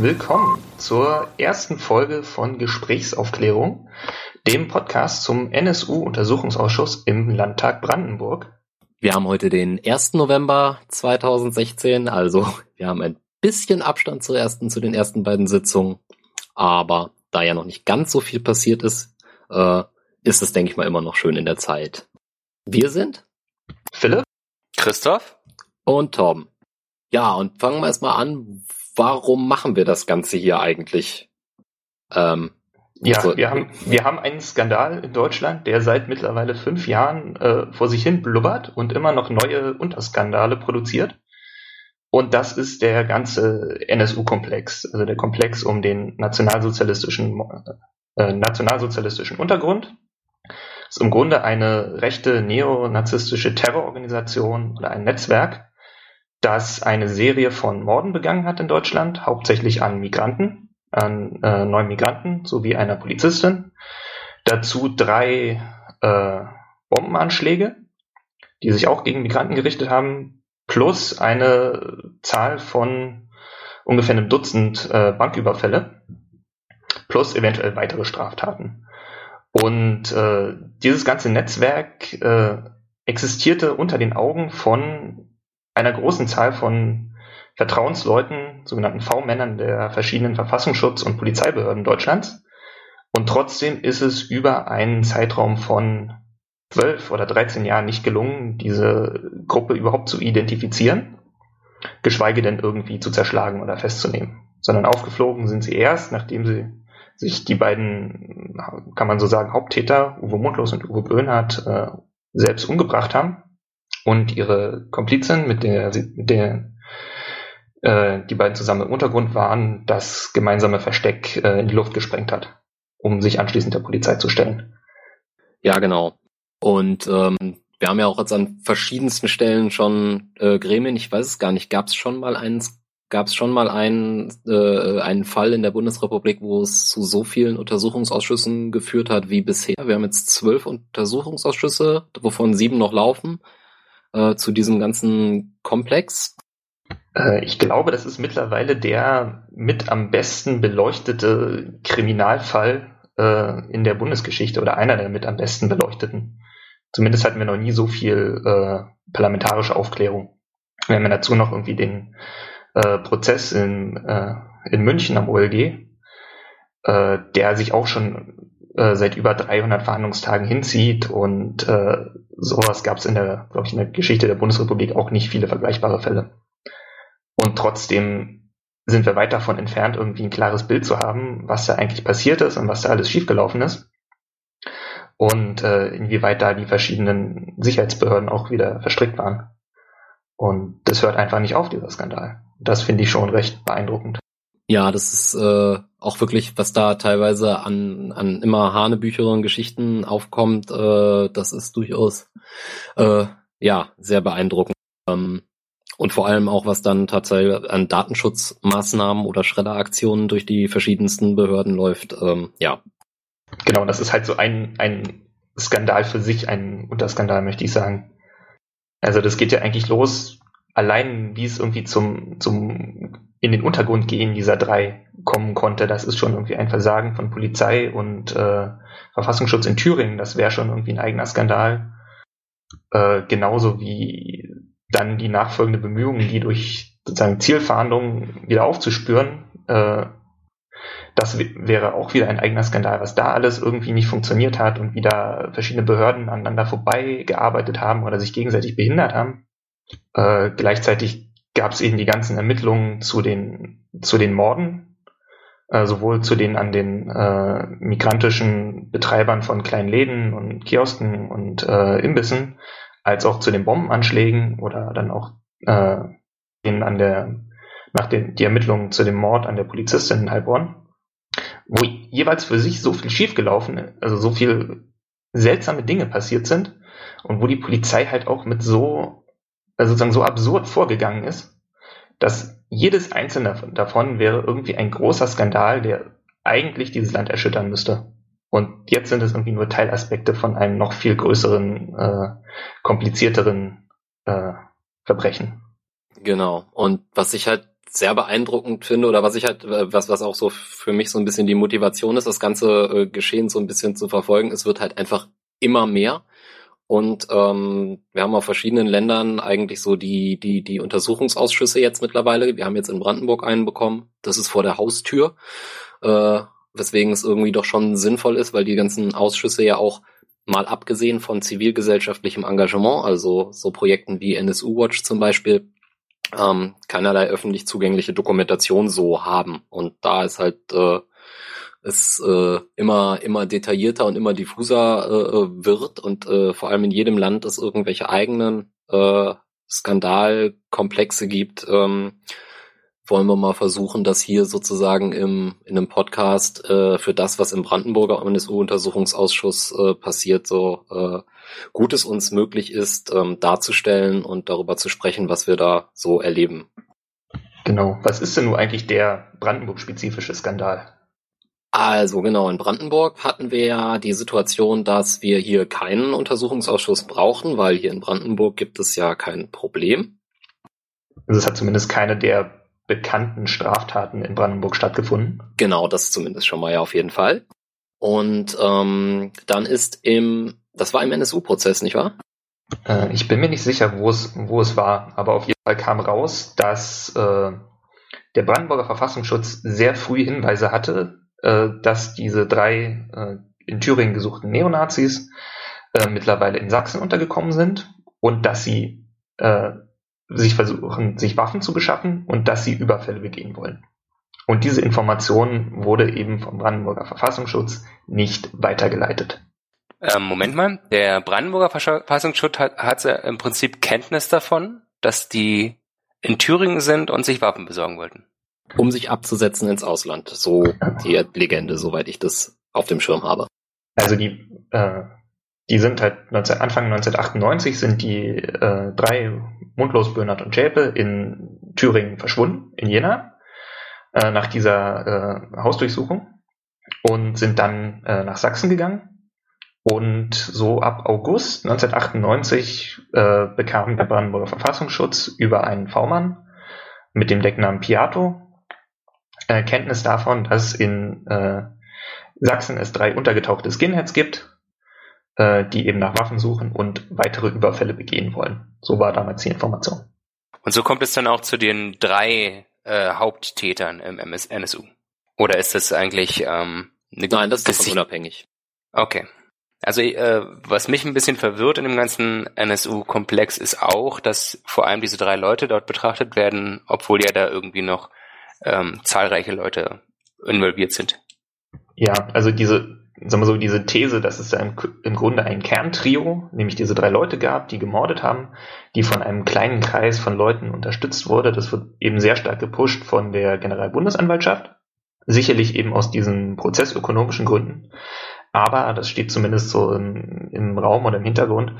willkommen zur ersten Folge von Gesprächsaufklärung, dem Podcast zum NSU-Untersuchungsausschuss im Landtag Brandenburg. Wir haben heute den 1. November 2016, also wir haben ein bisschen Abstand zur ersten, zu den ersten beiden Sitzungen, aber da ja noch nicht ganz so viel passiert ist, äh, ist es, denke ich mal, immer noch schön in der Zeit. Wir sind Philipp, Christoph und Torben. Ja, und fangen wir erstmal an, warum machen wir das Ganze hier eigentlich? Ähm, ja, also, wir, haben, wir haben einen Skandal in Deutschland, der seit mittlerweile fünf Jahren äh, vor sich hin blubbert und immer noch neue Unterskandale produziert. Und das ist der ganze NSU-Komplex, also der Komplex um den nationalsozialistischen, äh, nationalsozialistischen Untergrund. Das ist im Grunde eine rechte neonazistische Terrororganisation oder ein Netzwerk, das eine Serie von Morden begangen hat in Deutschland, hauptsächlich an Migranten, an äh, neun Migranten sowie einer Polizistin. Dazu drei äh, Bombenanschläge, die sich auch gegen Migranten gerichtet haben, plus eine Zahl von ungefähr einem Dutzend äh, Banküberfälle, plus eventuell weitere Straftaten. Und äh, dieses ganze Netzwerk äh, existierte unter den Augen von einer großen Zahl von Vertrauensleuten, sogenannten V-Männern der verschiedenen Verfassungsschutz- und Polizeibehörden Deutschlands. Und trotzdem ist es über einen Zeitraum von zwölf oder dreizehn Jahren nicht gelungen, diese Gruppe überhaupt zu identifizieren, geschweige denn irgendwie zu zerschlagen oder festzunehmen. Sondern aufgeflogen sind sie erst, nachdem sie sich die beiden, kann man so sagen, Haupttäter, Uwe Mundlos und Uwe Böhnhardt, äh, selbst umgebracht haben und ihre Komplizin, mit der, mit der äh, die beiden zusammen im Untergrund waren, das gemeinsame Versteck äh, in die Luft gesprengt hat, um sich anschließend der Polizei zu stellen. Ja, genau. Und ähm, wir haben ja auch jetzt an verschiedensten Stellen schon äh, Gremien, ich weiß es gar nicht, gab es schon mal einen gab es schon mal einen, äh, einen Fall in der Bundesrepublik, wo es zu so vielen Untersuchungsausschüssen geführt hat wie bisher. Wir haben jetzt zwölf Untersuchungsausschüsse, wovon sieben noch laufen äh, zu diesem ganzen Komplex? Äh, ich glaube, das ist mittlerweile der mit am besten beleuchtete Kriminalfall äh, in der Bundesgeschichte oder einer der mit am besten beleuchteten. Zumindest hatten wir noch nie so viel äh, parlamentarische Aufklärung. Wir haben ja dazu noch irgendwie den äh, Prozess in, äh, in München am OLG, der sich auch schon äh, seit über 300 Verhandlungstagen hinzieht und äh, sowas gab es in der, glaube ich, in der Geschichte der Bundesrepublik auch nicht viele vergleichbare Fälle. Und trotzdem sind wir weit davon entfernt, irgendwie ein klares Bild zu haben, was da eigentlich passiert ist und was da alles schiefgelaufen ist. Und äh, inwieweit da die verschiedenen Sicherheitsbehörden auch wieder verstrickt waren. Und das hört einfach nicht auf, dieser Skandal. Das finde ich schon recht beeindruckend. Ja, das ist äh, auch wirklich, was da teilweise an, an immer hanebücheren Geschichten aufkommt, äh, das ist durchaus äh, ja sehr beeindruckend. Ähm, und vor allem auch, was dann tatsächlich an Datenschutzmaßnahmen oder Schredderaktionen durch die verschiedensten Behörden läuft. Ähm, ja. Genau, das ist halt so ein, ein Skandal für sich, ein Unterskandal, möchte ich sagen. Also das geht ja eigentlich los, allein wie es irgendwie zum, zum in den Untergrund gehen dieser drei kommen konnte, das ist schon irgendwie ein Versagen von Polizei und äh, Verfassungsschutz in Thüringen. Das wäre schon irgendwie ein eigener Skandal. Äh, genauso wie dann die nachfolgende Bemühungen, die durch sozusagen Zielfahndungen wieder aufzuspüren. Äh, das wäre auch wieder ein eigener Skandal, was da alles irgendwie nicht funktioniert hat und wie da verschiedene Behörden aneinander vorbei gearbeitet haben oder sich gegenseitig behindert haben. Äh, gleichzeitig gab es eben die ganzen Ermittlungen zu den, zu den Morden, äh, sowohl zu den an den äh, migrantischen Betreibern von kleinen Läden und Kiosken und äh, Imbissen, als auch zu den Bombenanschlägen oder dann auch äh, den an der, nach den, die Ermittlungen zu dem Mord an der Polizistin in Heilbronn, wo jeweils für sich so viel schiefgelaufen, also so viel seltsame Dinge passiert sind und wo die Polizei halt auch mit so sozusagen so absurd vorgegangen ist, dass jedes einzelne davon wäre irgendwie ein großer Skandal, der eigentlich dieses Land erschüttern müsste. Und jetzt sind es irgendwie nur Teilaspekte von einem noch viel größeren, äh, komplizierteren äh, Verbrechen. Genau. Und was ich halt sehr beeindruckend finde oder was ich halt, äh, was, was auch so für mich so ein bisschen die Motivation ist, das ganze äh, Geschehen so ein bisschen zu verfolgen, es wird halt einfach immer mehr. Und ähm, wir haben auf verschiedenen Ländern eigentlich so die, die, die Untersuchungsausschüsse jetzt mittlerweile. Wir haben jetzt in Brandenburg einen bekommen. Das ist vor der Haustür. Äh, weswegen es irgendwie doch schon sinnvoll ist, weil die ganzen Ausschüsse ja auch mal abgesehen von zivilgesellschaftlichem Engagement, also so Projekten wie NSU Watch zum Beispiel, ähm, keinerlei öffentlich zugängliche Dokumentation so haben. Und da ist halt äh, es äh, immer immer detaillierter und immer diffuser äh, wird und äh, vor allem in jedem Land es irgendwelche eigenen äh, Skandalkomplexe gibt, ähm, wollen wir mal versuchen, das hier sozusagen im, in einem Podcast äh, für das, was im Brandenburger NSU-Untersuchungsausschuss äh, passiert, so äh, gut es uns möglich ist, ähm, darzustellen und darüber zu sprechen, was wir da so erleben. Genau. Was ist denn nun eigentlich der Brandenburg-spezifische Skandal? Also genau, in Brandenburg hatten wir ja die Situation, dass wir hier keinen Untersuchungsausschuss brauchen, weil hier in Brandenburg gibt es ja kein Problem. Also es hat zumindest keine der bekannten Straftaten in Brandenburg stattgefunden. Genau, das zumindest schon mal ja auf jeden Fall. Und ähm, dann ist im, das war im NSU-Prozess, nicht wahr? Äh, ich bin mir nicht sicher, wo es, wo es war, aber auf jeden Fall kam raus, dass äh, der Brandenburger Verfassungsschutz sehr früh Hinweise hatte, äh, dass diese drei äh, in Thüringen gesuchten Neonazis äh, mittlerweile in Sachsen untergekommen sind und dass sie äh, sich versuchen, sich Waffen zu beschaffen und dass sie Überfälle begehen wollen. Und diese Information wurde eben vom Brandenburger Verfassungsschutz nicht weitergeleitet. Ähm, Moment mal, der Brandenburger Verfassungsschutz hat, hat im Prinzip Kenntnis davon, dass die in Thüringen sind und sich Waffen besorgen wollten. Um sich abzusetzen ins Ausland. So die Legende, soweit ich das auf dem Schirm habe. Also die, äh, die sind halt 19, Anfang 1998 sind die äh, drei Mundlos, Böhnert und Schäpe in Thüringen verschwunden, in Jena, äh, nach dieser äh, Hausdurchsuchung und sind dann äh, nach Sachsen gegangen. Und so ab August 1998 äh, bekam der Brandenburger Verfassungsschutz über einen V-Mann mit dem Decknamen Piato äh, Kenntnis davon, dass in äh, Sachsen es drei untergetauchte Skinheads gibt, äh, die eben nach Waffen suchen und weitere Überfälle begehen wollen. So war damals die Information. Und so kommt es dann auch zu den drei äh, Haupttätern im MS NSU. Oder ist das eigentlich ähm, eine Nein, das ist unabhängig. Okay. Also äh, was mich ein bisschen verwirrt in dem ganzen NSU-Komplex ist auch, dass vor allem diese drei Leute dort betrachtet werden, obwohl ja da irgendwie noch ähm, zahlreiche Leute involviert sind. Ja, also diese sagen wir so, diese These, dass es da im, im, Grunde ein Kerntrio, nämlich diese drei Leute gab, die gemordet haben, die von einem kleinen Kreis von Leuten unterstützt wurde, das wird eben sehr stark gepusht von der Generalbundesanwaltschaft. Sicherlich eben aus diesen prozessökonomischen Gründen. Aber das steht zumindest so im, im Raum oder im Hintergrund.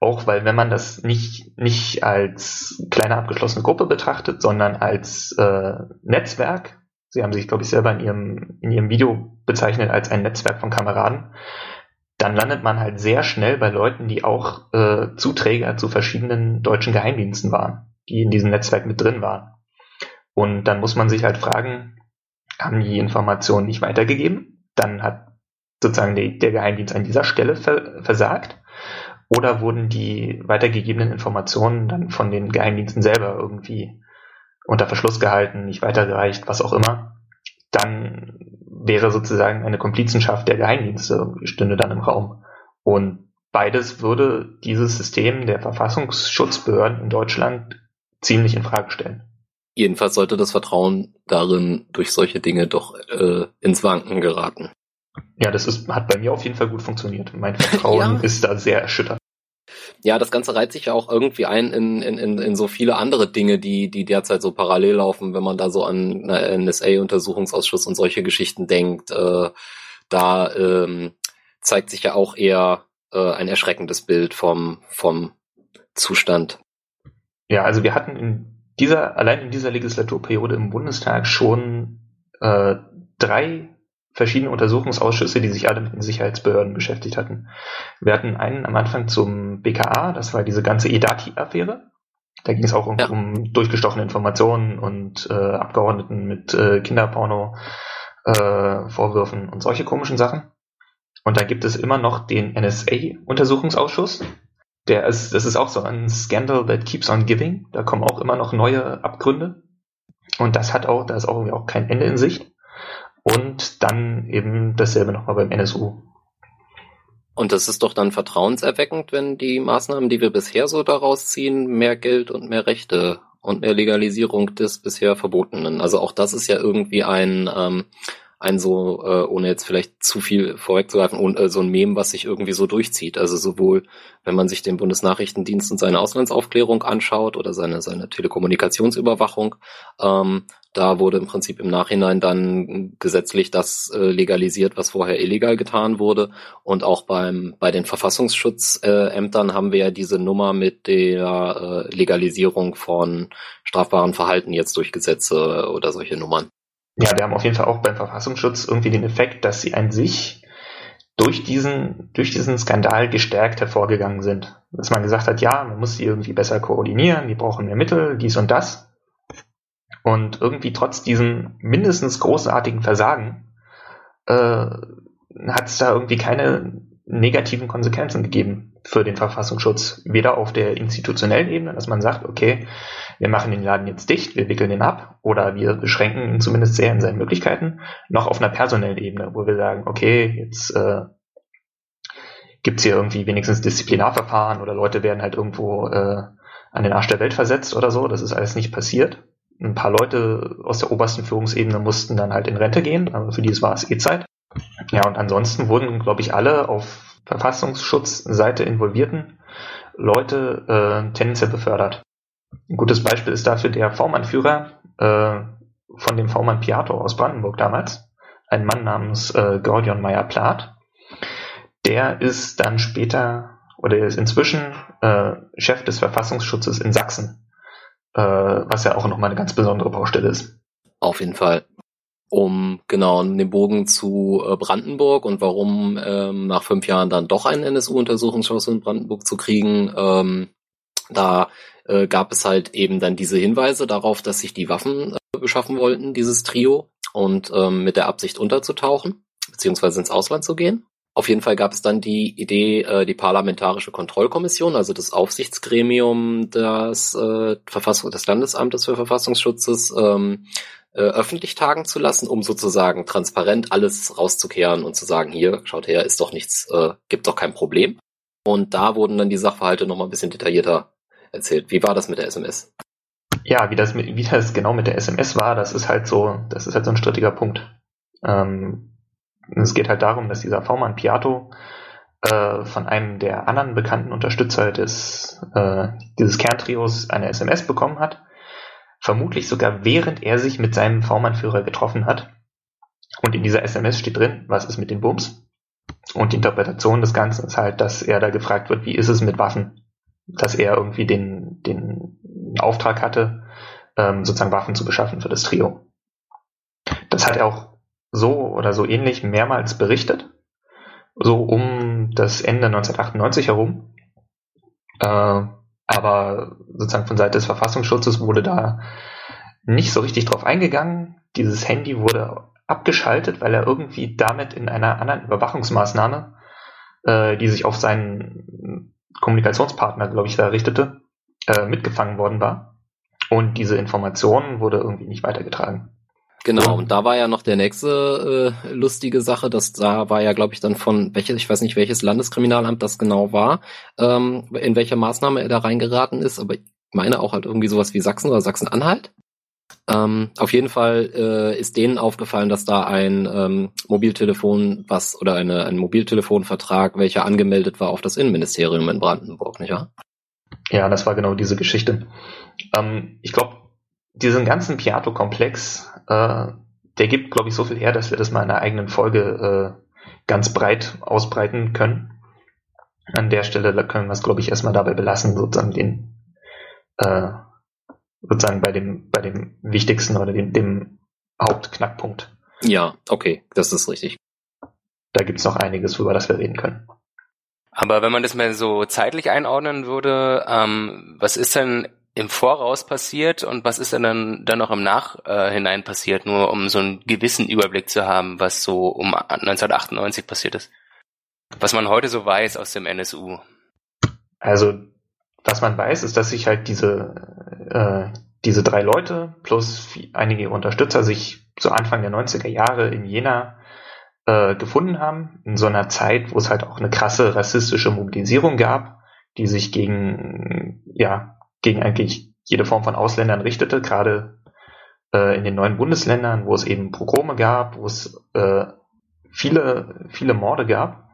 Auch weil, wenn man das nicht, nicht als kleine abgeschlossene Gruppe betrachtet, sondern als äh, Netzwerk, Sie haben sich, glaube ich, selber in Ihrem, in Ihrem Video bezeichnet als ein Netzwerk von Kameraden. Dann landet man halt sehr schnell bei Leuten, die auch äh, Zuträger zu verschiedenen deutschen Geheimdiensten waren, die in diesem Netzwerk mit drin waren. Und dann muss man sich halt fragen, haben die Informationen nicht weitergegeben? Dann hat sozusagen die, der Geheimdienst an dieser Stelle ver versagt. Oder wurden die weitergegebenen Informationen dann von den Geheimdiensten selber irgendwie unter Verschluss gehalten, nicht weitergereicht, was auch immer, dann wäre sozusagen eine Komplizenschaft der Geheimdienste stünde dann im Raum. Und beides würde dieses System der Verfassungsschutzbehörden in Deutschland ziemlich in Frage stellen. Jedenfalls sollte das Vertrauen darin durch solche Dinge doch äh, ins Wanken geraten. Ja, das ist, hat bei mir auf jeden Fall gut funktioniert. Mein Vertrauen ja. ist da sehr erschüttert ja, das Ganze reiht sich ja auch irgendwie ein in, in, in, in so viele andere Dinge, die, die derzeit so parallel laufen, wenn man da so an NSA-Untersuchungsausschuss und solche Geschichten denkt. Äh, da ähm, zeigt sich ja auch eher äh, ein erschreckendes Bild vom, vom Zustand. Ja, also wir hatten in dieser, allein in dieser Legislaturperiode im Bundestag schon äh, drei verschiedene Untersuchungsausschüsse, die sich alle mit den Sicherheitsbehörden beschäftigt hatten. Wir hatten einen am Anfang zum BKA, das war diese ganze EDATI-Affäre. Da ging es auch um, ja. um, durchgestochene Informationen und äh, Abgeordneten mit äh, Kinderporno äh, und solche komischen Sachen. Und dann gibt es immer noch den NSA-Untersuchungsausschuss. Der ist, das ist auch so ein Scandal that keeps on giving. Da kommen auch immer noch neue Abgründe. Und das hat auch, da ist auch irgendwie auch kein Ende in Sicht. Und dann eben dasselbe nochmal beim NSU. Und das ist doch dann vertrauenserweckend, wenn die Maßnahmen, die wir bisher so daraus ziehen, mehr Geld und mehr Rechte und mehr Legalisierung des bisher Verbotenen. Also auch das ist ja irgendwie ein, ähm, ein so, äh, ohne jetzt vielleicht zu viel vorwegzugreifen, und, äh, so ein Mem, was sich irgendwie so durchzieht. Also sowohl, wenn man sich den Bundesnachrichtendienst und seine Auslandsaufklärung anschaut oder seine, seine Telekommunikationsüberwachung, ähm, da wurde im Prinzip im Nachhinein dann gesetzlich das äh, legalisiert, was vorher illegal getan wurde. Und auch beim, bei den Verfassungsschutzämtern haben wir ja diese Nummer mit der äh, Legalisierung von strafbaren Verhalten jetzt durch Gesetze oder solche Nummern. Ja, wir haben auf jeden Fall auch beim Verfassungsschutz irgendwie den Effekt, dass sie an sich durch diesen, durch diesen Skandal gestärkt hervorgegangen sind. Dass man gesagt hat, ja, man muss sie irgendwie besser koordinieren, die brauchen mehr Mittel, dies und das. Und irgendwie trotz diesem mindestens großartigen Versagen äh, hat es da irgendwie keine negativen Konsequenzen gegeben für den Verfassungsschutz. Weder auf der institutionellen Ebene, dass man sagt, okay, wir machen den Laden jetzt dicht, wir wickeln ihn ab oder wir beschränken ihn zumindest sehr in seinen Möglichkeiten, noch auf einer personellen Ebene, wo wir sagen, okay, jetzt äh, gibt hier irgendwie wenigstens Disziplinarverfahren oder Leute werden halt irgendwo äh, an den Arsch der Welt versetzt oder so. Das ist alles nicht passiert. Ein paar Leute aus der obersten Führungsebene mussten dann halt in Rente gehen, aber für die war es eh Zeit. Ja, und ansonsten wurden, glaube ich, alle auf Verfassungsschutzseite involvierten Leute äh, tendenziell befördert. Ein gutes Beispiel ist dafür der V-Mann-Führer äh, von dem V-Mann Piato aus Brandenburg damals, ein Mann namens äh, Gordion Meyer-Plath. Der ist dann später oder er ist inzwischen äh, Chef des Verfassungsschutzes in Sachsen, äh, was ja auch nochmal eine ganz besondere Baustelle ist. Auf jeden Fall um genau den Bogen zu äh, Brandenburg und warum ähm, nach fünf Jahren dann doch einen NSU-Untersuchungsschluss in Brandenburg zu kriegen. Ähm, da äh, gab es halt eben dann diese Hinweise darauf, dass sich die Waffen äh, beschaffen wollten, dieses Trio, und ähm, mit der Absicht unterzutauchen, beziehungsweise ins Ausland zu gehen. Auf jeden Fall gab es dann die Idee, äh, die Parlamentarische Kontrollkommission, also das Aufsichtsgremium des, äh, Verfassung, des Landesamtes für Verfassungsschutzes, ähm, äh, öffentlich tagen zu lassen, um sozusagen transparent alles rauszukehren und zu sagen, hier, schaut her, ist doch nichts, äh, gibt doch kein Problem. Und da wurden dann die Sachverhalte nochmal ein bisschen detaillierter erzählt. Wie war das mit der SMS? Ja, wie das, wie das genau mit der SMS war, das ist halt so, das ist halt so ein strittiger Punkt. Ähm, es geht halt darum, dass dieser V-Mann Piato äh, von einem der anderen bekannten Unterstützer des, äh, dieses Kerntrios eine SMS bekommen hat, vermutlich sogar während er sich mit seinem V-Mann-Führer getroffen hat. Und in dieser SMS steht drin, was ist mit den Bums? Und die Interpretation des Ganzen ist halt, dass er da gefragt wird, wie ist es mit Waffen? Dass er irgendwie den, den Auftrag hatte, ähm, sozusagen Waffen zu beschaffen für das Trio. Das hat er auch so oder so ähnlich mehrmals berichtet. So um das Ende 1998 herum. Äh, aber sozusagen von Seite des Verfassungsschutzes wurde da nicht so richtig drauf eingegangen. Dieses Handy wurde abgeschaltet, weil er irgendwie damit in einer anderen Überwachungsmaßnahme, äh, die sich auf seinen Kommunikationspartner, glaube ich, da richtete, äh, mitgefangen worden war. Und diese Information wurde irgendwie nicht weitergetragen. Genau, und da war ja noch der nächste äh, lustige Sache, dass da war ja, glaube ich, dann von welches, ich weiß nicht, welches Landeskriminalamt das genau war, ähm, in welcher Maßnahme er da reingeraten ist, aber ich meine auch halt irgendwie sowas wie Sachsen oder Sachsen-Anhalt. Ähm, auf jeden Fall äh, ist denen aufgefallen, dass da ein ähm, Mobiltelefon, was oder eine, ein Mobiltelefonvertrag, welcher angemeldet war auf das Innenministerium in Brandenburg, nicht wahr? Ja, das war genau diese Geschichte. Ähm, ich glaube, diesen ganzen Piato-Komplex, äh, der gibt, glaube ich, so viel her, dass wir das mal in einer eigenen Folge äh, ganz breit ausbreiten können. An der Stelle können wir es, glaube ich, erstmal dabei belassen, sozusagen den, äh, sozusagen bei dem, bei dem wichtigsten oder dem, dem Hauptknackpunkt. Ja, okay, das ist richtig. Da gibt's noch einiges, über das wir reden können. Aber wenn man das mal so zeitlich einordnen würde, ähm, was ist denn im Voraus passiert und was ist denn dann, dann noch im Nachhinein äh, passiert, nur um so einen gewissen Überblick zu haben, was so um 1998 passiert ist? Was man heute so weiß aus dem NSU. Also, was man weiß, ist, dass sich halt diese, äh, diese drei Leute plus einige Unterstützer sich zu Anfang der 90er Jahre in Jena äh, gefunden haben, in so einer Zeit, wo es halt auch eine krasse rassistische Mobilisierung gab, die sich gegen, ja, gegen eigentlich jede Form von Ausländern richtete, gerade äh, in den neuen Bundesländern, wo es eben Progrome gab, wo es äh, viele, viele Morde gab.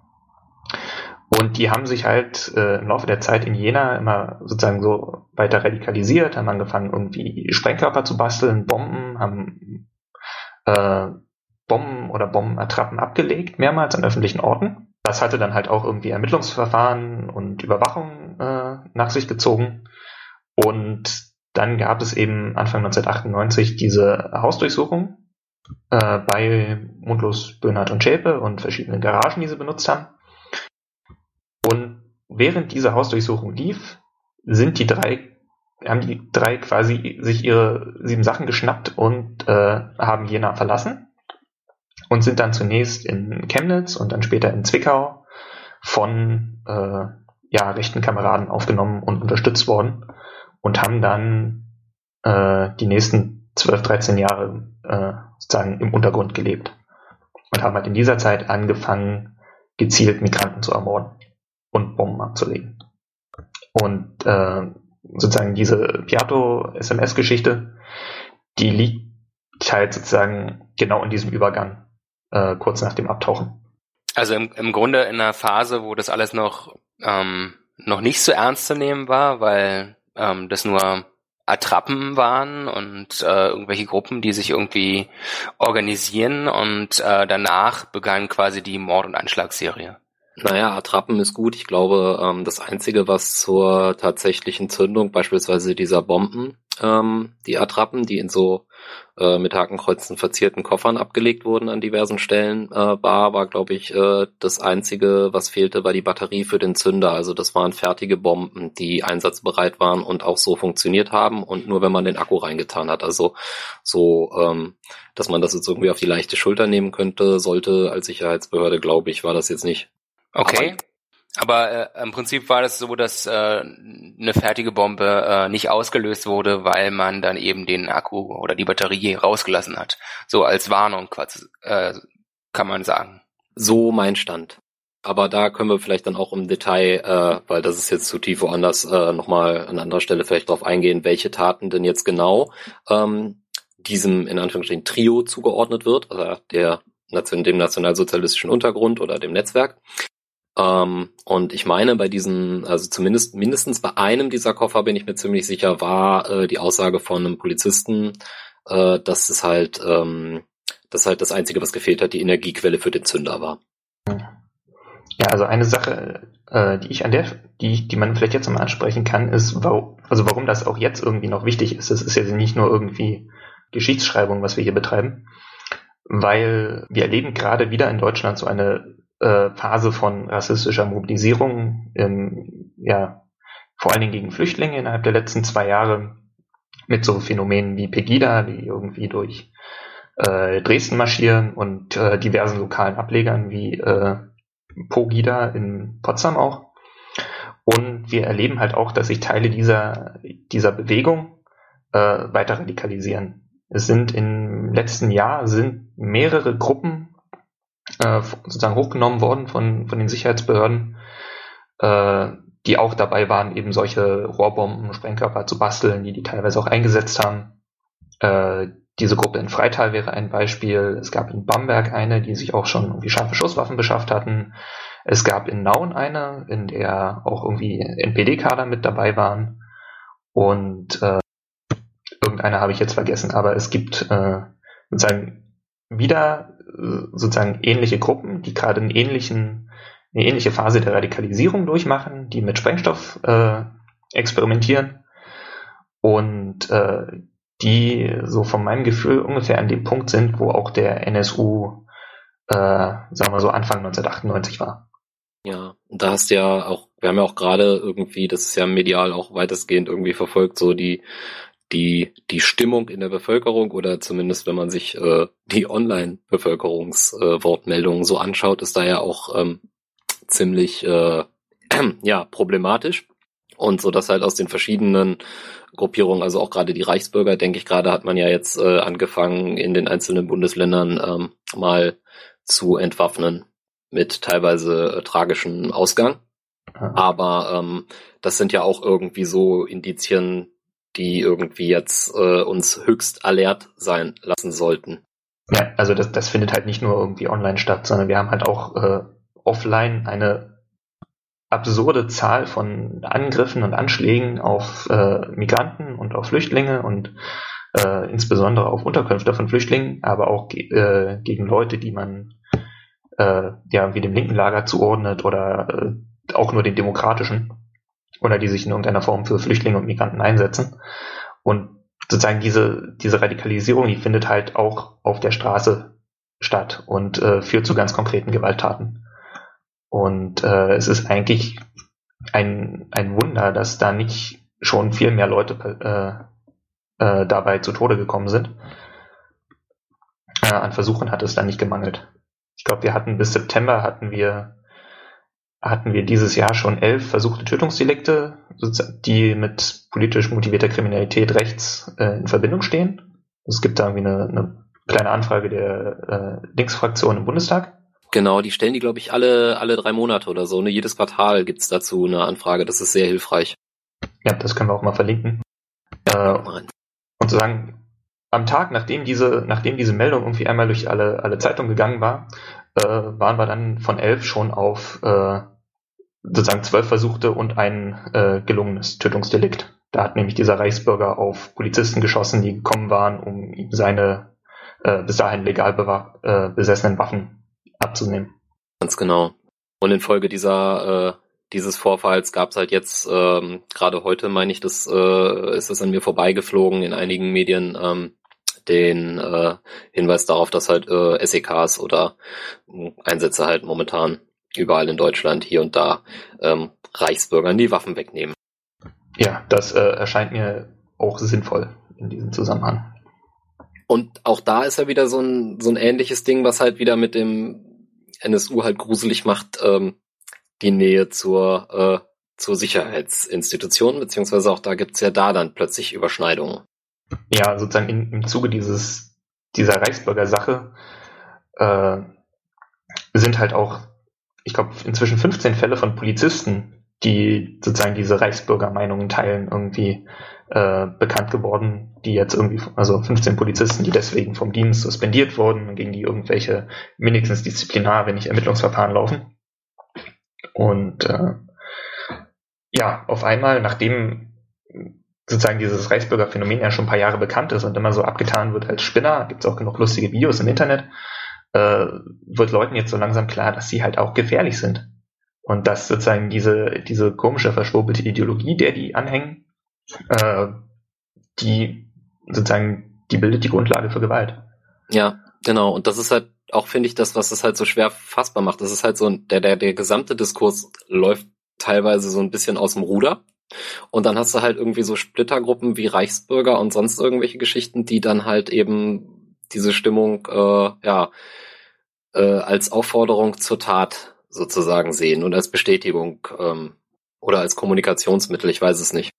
Und die haben sich halt äh, im Laufe der Zeit in Jena immer sozusagen so weiter radikalisiert, haben angefangen irgendwie Sprengkörper zu basteln, Bomben, haben äh, Bomben oder Bombenattrappen abgelegt, mehrmals an öffentlichen Orten. Das hatte dann halt auch irgendwie Ermittlungsverfahren und Überwachung äh, nach sich gezogen. Und dann gab es eben Anfang 1998 diese Hausdurchsuchung äh, bei Mundlos, Böhnhardt und Schäpe und verschiedenen Garagen, die sie benutzt haben. Und während diese Hausdurchsuchung lief, sind die drei, haben die drei quasi sich ihre sieben Sachen geschnappt und äh, haben Jena verlassen und sind dann zunächst in Chemnitz und dann später in Zwickau von äh, ja, rechten Kameraden aufgenommen und unterstützt worden und haben dann äh, die nächsten 12, 13 Jahre äh, sozusagen im Untergrund gelebt und haben halt in dieser Zeit angefangen, gezielt Migranten zu ermorden und Bomben abzulegen. Und äh, sozusagen diese Piatto-SMS-Geschichte, die liegt halt sozusagen genau in diesem Übergang, äh, kurz nach dem Abtauchen. Also im, im Grunde in einer Phase, wo das alles noch, ähm, noch nicht so ernst zu nehmen war, weil ähm, das nur Attrappen waren und äh, irgendwelche Gruppen, die sich irgendwie organisieren und äh, danach begann quasi die Mord- und Anschlagsserie. Naja, Attrappen ist gut. Ich glaube, ähm, das Einzige, was zur tatsächlichen Zündung, beispielsweise dieser Bomben, ähm, die Attrappen, die in so äh, mit Hakenkreuzen verzierten Koffern abgelegt wurden an diversen Stellen, äh, war, war, glaube ich, äh, das Einzige, was fehlte, war die Batterie für den Zünder. Also das waren fertige Bomben, die einsatzbereit waren und auch so funktioniert haben und nur wenn man den Akku reingetan hat. Also so, ähm, dass man das jetzt irgendwie auf die leichte Schulter nehmen könnte, sollte als Sicherheitsbehörde, glaube ich, war das jetzt nicht. Okay. Aber, äh, im Prinzip war das so, dass äh, eine fertige Bombe äh, nicht ausgelöst wurde, weil man dann eben den Akku oder die Batterie rausgelassen hat. So als Warnung äh, kann man sagen. So mein Stand. Aber da können wir vielleicht dann auch im Detail, äh, weil das ist jetzt zu tief woanders, äh, nochmal an anderer Stelle vielleicht drauf eingehen, welche Taten denn jetzt genau ähm, diesem in Anführungsstrichen Trio zugeordnet wird, also der dem nationalsozialistischen Untergrund oder dem Netzwerk. Ähm, und ich meine, bei diesen, also zumindest mindestens bei einem dieser Koffer bin ich mir ziemlich sicher, war äh, die Aussage von einem Polizisten, äh, dass es halt, ähm, dass halt das Einzige, was gefehlt hat, die Energiequelle für den Zünder war. Ja, also eine Sache, äh, die ich an der, die, die man vielleicht jetzt mal ansprechen kann, ist, warum, also warum das auch jetzt irgendwie noch wichtig ist. Das ist ja nicht nur irgendwie Geschichtsschreibung, was wir hier betreiben, weil wir erleben gerade wieder in Deutschland so eine äh, Phase von rassistischer Mobilisierung, ähm, ja, vor allen Dingen gegen Flüchtlinge innerhalb der letzten zwei Jahre mit so Phänomenen wie Pegida, die irgendwie durch äh, Dresden marschieren und äh, diversen lokalen Ablegern wie äh, Pogida in Potsdam auch. Und wir erleben halt auch, dass sich Teile dieser, dieser Bewegung äh, weiter radikalisieren. Es sind im letzten Jahr sind mehrere Gruppen äh, sozusagen hochgenommen worden von, von den Sicherheitsbehörden, äh, die auch dabei waren, eben solche Rohrbomben, Sprengkörper zu basteln, die die teilweise auch eingesetzt haben. Äh, diese Gruppe in Freital wäre ein Beispiel. Es gab in Bamberg eine, die sich auch schon irgendwie scharfe Schusswaffen beschafft hatten. Es gab in Nauen eine, in der auch irgendwie NPD-Kader mit dabei waren. Und äh, irgendeine habe ich jetzt vergessen, aber es gibt äh, sozusagen wieder sozusagen ähnliche Gruppen, die gerade einen ähnlichen, eine ähnliche Phase der Radikalisierung durchmachen, die mit Sprengstoff äh, experimentieren und äh, die so von meinem Gefühl ungefähr an dem Punkt sind, wo auch der NSU, äh, sagen wir so, Anfang 1998 war. Ja, da hast du ja auch, wir haben ja auch gerade irgendwie, das ist ja medial auch weitestgehend irgendwie verfolgt, so die die die Stimmung in der Bevölkerung oder zumindest wenn man sich äh, die Online-Bevölkerungswortmeldungen äh, so anschaut, ist da ja auch ähm, ziemlich äh, ja problematisch und so dass halt aus den verschiedenen Gruppierungen, also auch gerade die Reichsbürger, denke ich gerade, hat man ja jetzt äh, angefangen in den einzelnen Bundesländern ähm, mal zu entwaffnen mit teilweise äh, tragischem Ausgang. Aber ähm, das sind ja auch irgendwie so Indizien, die irgendwie jetzt äh, uns höchst alert sein lassen sollten. Ja, also das, das findet halt nicht nur irgendwie online statt, sondern wir haben halt auch äh, offline eine absurde Zahl von Angriffen und Anschlägen auf äh, Migranten und auf Flüchtlinge und äh, insbesondere auf Unterkünfte von Flüchtlingen, aber auch ge äh, gegen Leute, die man äh, ja wie dem linken Lager zuordnet oder äh, auch nur den demokratischen oder die sich in irgendeiner Form für Flüchtlinge und Migranten einsetzen. Und sozusagen diese, diese Radikalisierung, die findet halt auch auf der Straße statt und äh, führt zu ganz konkreten Gewalttaten. Und äh, es ist eigentlich ein, ein Wunder, dass da nicht schon viel mehr Leute äh, äh, dabei zu Tode gekommen sind. Äh, an Versuchen hat es da nicht gemangelt. Ich glaube, wir hatten bis September hatten wir hatten wir dieses Jahr schon elf versuchte Tötungsdelikte, die mit politisch motivierter Kriminalität rechts äh, in Verbindung stehen. Es gibt da irgendwie eine, eine kleine Anfrage der äh, Linksfraktion im Bundestag. Genau, die stellen die, glaube ich, alle, alle drei Monate oder so. Ne? Jedes Quartal gibt's dazu eine Anfrage. Das ist sehr hilfreich. Ja, das können wir auch mal verlinken. Ja, äh, und zu sagen, am Tag, nachdem diese, nachdem diese Meldung irgendwie einmal durch alle, alle Zeitungen gegangen war, äh, waren wir dann von elf schon auf äh, sozusagen zwölf versuchte und ein äh, gelungenes Tötungsdelikt. Da hat nämlich dieser Reichsbürger auf Polizisten geschossen, die gekommen waren, um ihm seine äh, bis dahin legal äh, besessenen Waffen abzunehmen. Ganz genau. Und infolge dieser äh, dieses Vorfalls gab es halt jetzt ähm, gerade heute, meine ich, das äh, ist es an mir vorbeigeflogen in einigen Medien ähm, den äh, Hinweis darauf, dass halt äh, SEKs oder äh, Einsätze halt momentan überall in Deutschland hier und da ähm, Reichsbürgern die Waffen wegnehmen. Ja, das äh, erscheint mir auch sinnvoll in diesem Zusammenhang. Und auch da ist ja wieder so ein, so ein ähnliches Ding, was halt wieder mit dem NSU halt gruselig macht, ähm, die Nähe zur, äh, zur Sicherheitsinstitution, beziehungsweise auch da gibt's ja da dann plötzlich Überschneidungen. Ja, sozusagen in, im Zuge dieses, dieser Reichsbürger-Sache äh, sind halt auch ich glaube, inzwischen 15 Fälle von Polizisten, die sozusagen diese Reichsbürgermeinungen teilen, irgendwie äh, bekannt geworden, die jetzt irgendwie, also 15 Polizisten, die deswegen vom Dienst suspendiert wurden, gegen die irgendwelche wenigstens disziplinar, wenn nicht Ermittlungsverfahren laufen. Und äh, ja, auf einmal, nachdem sozusagen dieses Reichsbürgerphänomen ja schon ein paar Jahre bekannt ist und immer so abgetan wird als Spinner, gibt es auch genug lustige Videos im Internet, äh, wird Leuten jetzt so langsam klar, dass sie halt auch gefährlich sind. Und dass sozusagen diese, diese komische, verschwurbelte Ideologie, der die anhängen, äh, die sozusagen, die bildet die Grundlage für Gewalt. Ja, genau. Und das ist halt auch, finde ich, das, was es halt so schwer fassbar macht. Das ist halt so, der, der, der gesamte Diskurs läuft teilweise so ein bisschen aus dem Ruder. Und dann hast du halt irgendwie so Splittergruppen wie Reichsbürger und sonst irgendwelche Geschichten, die dann halt eben diese Stimmung, äh, ja, äh, als Aufforderung zur Tat sozusagen sehen und als Bestätigung ähm, oder als Kommunikationsmittel, ich weiß es nicht.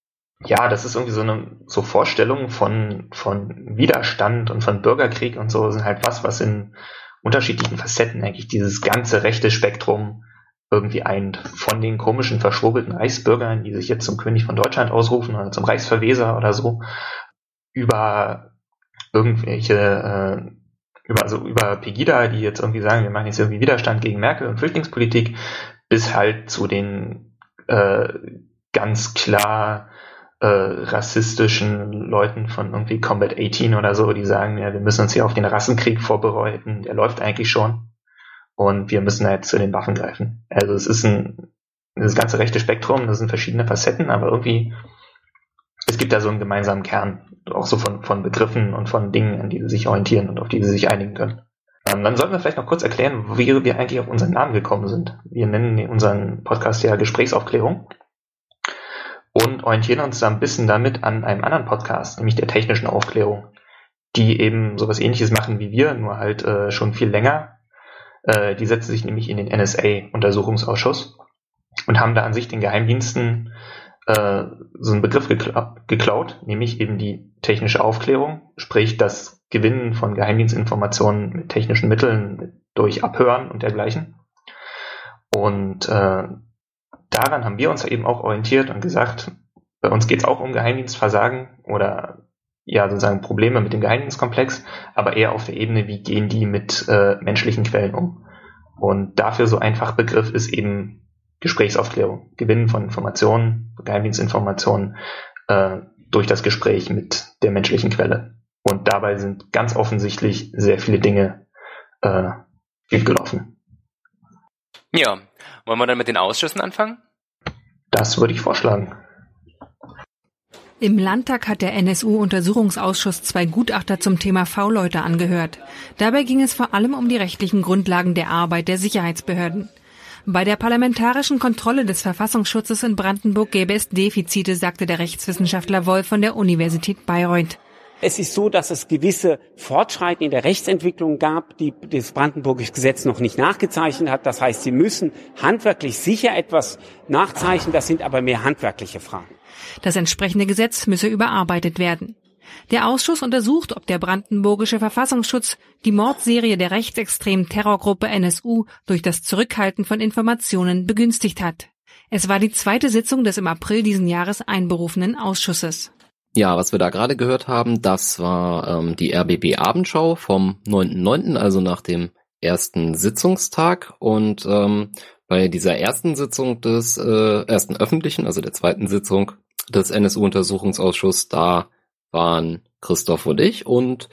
Ja, das ist irgendwie so eine so Vorstellung von, von Widerstand und von Bürgerkrieg und so sind halt was, was in unterschiedlichen Facetten eigentlich dieses ganze rechte Spektrum irgendwie eint. Von den komischen, verschwurbelten Reichsbürgern, die sich jetzt zum König von Deutschland ausrufen oder zum Reichsverweser oder so, über irgendwelche äh, über, also über Pegida, die jetzt irgendwie sagen, wir machen jetzt irgendwie Widerstand gegen Merkel und Flüchtlingspolitik, bis halt zu den äh, ganz klar äh, rassistischen Leuten von irgendwie Combat 18 oder so, die sagen, ja, wir müssen uns hier auf den Rassenkrieg vorbereiten, der läuft eigentlich schon und wir müssen halt zu den Waffen greifen. Also es ist ein das ganze rechte Spektrum, das sind verschiedene Facetten, aber irgendwie es gibt da so einen gemeinsamen Kern, auch so von, von Begriffen und von Dingen, an die sie sich orientieren und auf die sie sich einigen können. Ähm, dann sollten wir vielleicht noch kurz erklären, wie wir eigentlich auf unseren Namen gekommen sind. Wir nennen unseren Podcast ja Gesprächsaufklärung und orientieren uns da ein bisschen damit an einem anderen Podcast, nämlich der technischen Aufklärung, die eben sowas ähnliches machen wie wir, nur halt äh, schon viel länger. Äh, die setzen sich nämlich in den NSA-Untersuchungsausschuss und haben da an sich den Geheimdiensten äh, so einen Begriff gekla geklaut, nämlich eben die technische Aufklärung, sprich das Gewinnen von Geheimdienstinformationen mit technischen Mitteln durch Abhören und dergleichen. Und äh, daran haben wir uns eben auch orientiert und gesagt, bei uns geht es auch um Geheimdienstversagen oder ja sozusagen Probleme mit dem Geheimdienstkomplex, aber eher auf der Ebene, wie gehen die mit äh, menschlichen Quellen um. Und dafür so ein Fachbegriff ist eben Gesprächsaufklärung, Gewinnen von Informationen, Geheimdienstinformationen äh, durch das Gespräch mit der menschlichen Quelle. Und dabei sind ganz offensichtlich sehr viele Dinge äh, gelaufen. Ja, wollen wir dann mit den Ausschüssen anfangen? Das würde ich vorschlagen. Im Landtag hat der NSU-Untersuchungsausschuss zwei Gutachter zum Thema V-Leute angehört. Dabei ging es vor allem um die rechtlichen Grundlagen der Arbeit der Sicherheitsbehörden. Bei der parlamentarischen Kontrolle des Verfassungsschutzes in Brandenburg gäbe es Defizite, sagte der Rechtswissenschaftler Wolf von der Universität Bayreuth. Es ist so, dass es gewisse Fortschreiten in der Rechtsentwicklung gab, die das Brandenburgische Gesetz noch nicht nachgezeichnet hat. Das heißt, Sie müssen handwerklich sicher etwas nachzeichnen. Das sind aber mehr handwerkliche Fragen. Das entsprechende Gesetz müsse überarbeitet werden. Der Ausschuss untersucht, ob der brandenburgische Verfassungsschutz die Mordserie der rechtsextremen Terrorgruppe NSU durch das Zurückhalten von Informationen begünstigt hat. Es war die zweite Sitzung des im April diesen Jahres einberufenen Ausschusses. Ja, was wir da gerade gehört haben, das war ähm, die RBB Abendschau vom 9.9., also nach dem ersten Sitzungstag. Und ähm, bei dieser ersten Sitzung des äh, ersten öffentlichen, also der zweiten Sitzung des NSU-Untersuchungsausschusses, da waren Christoph und ich und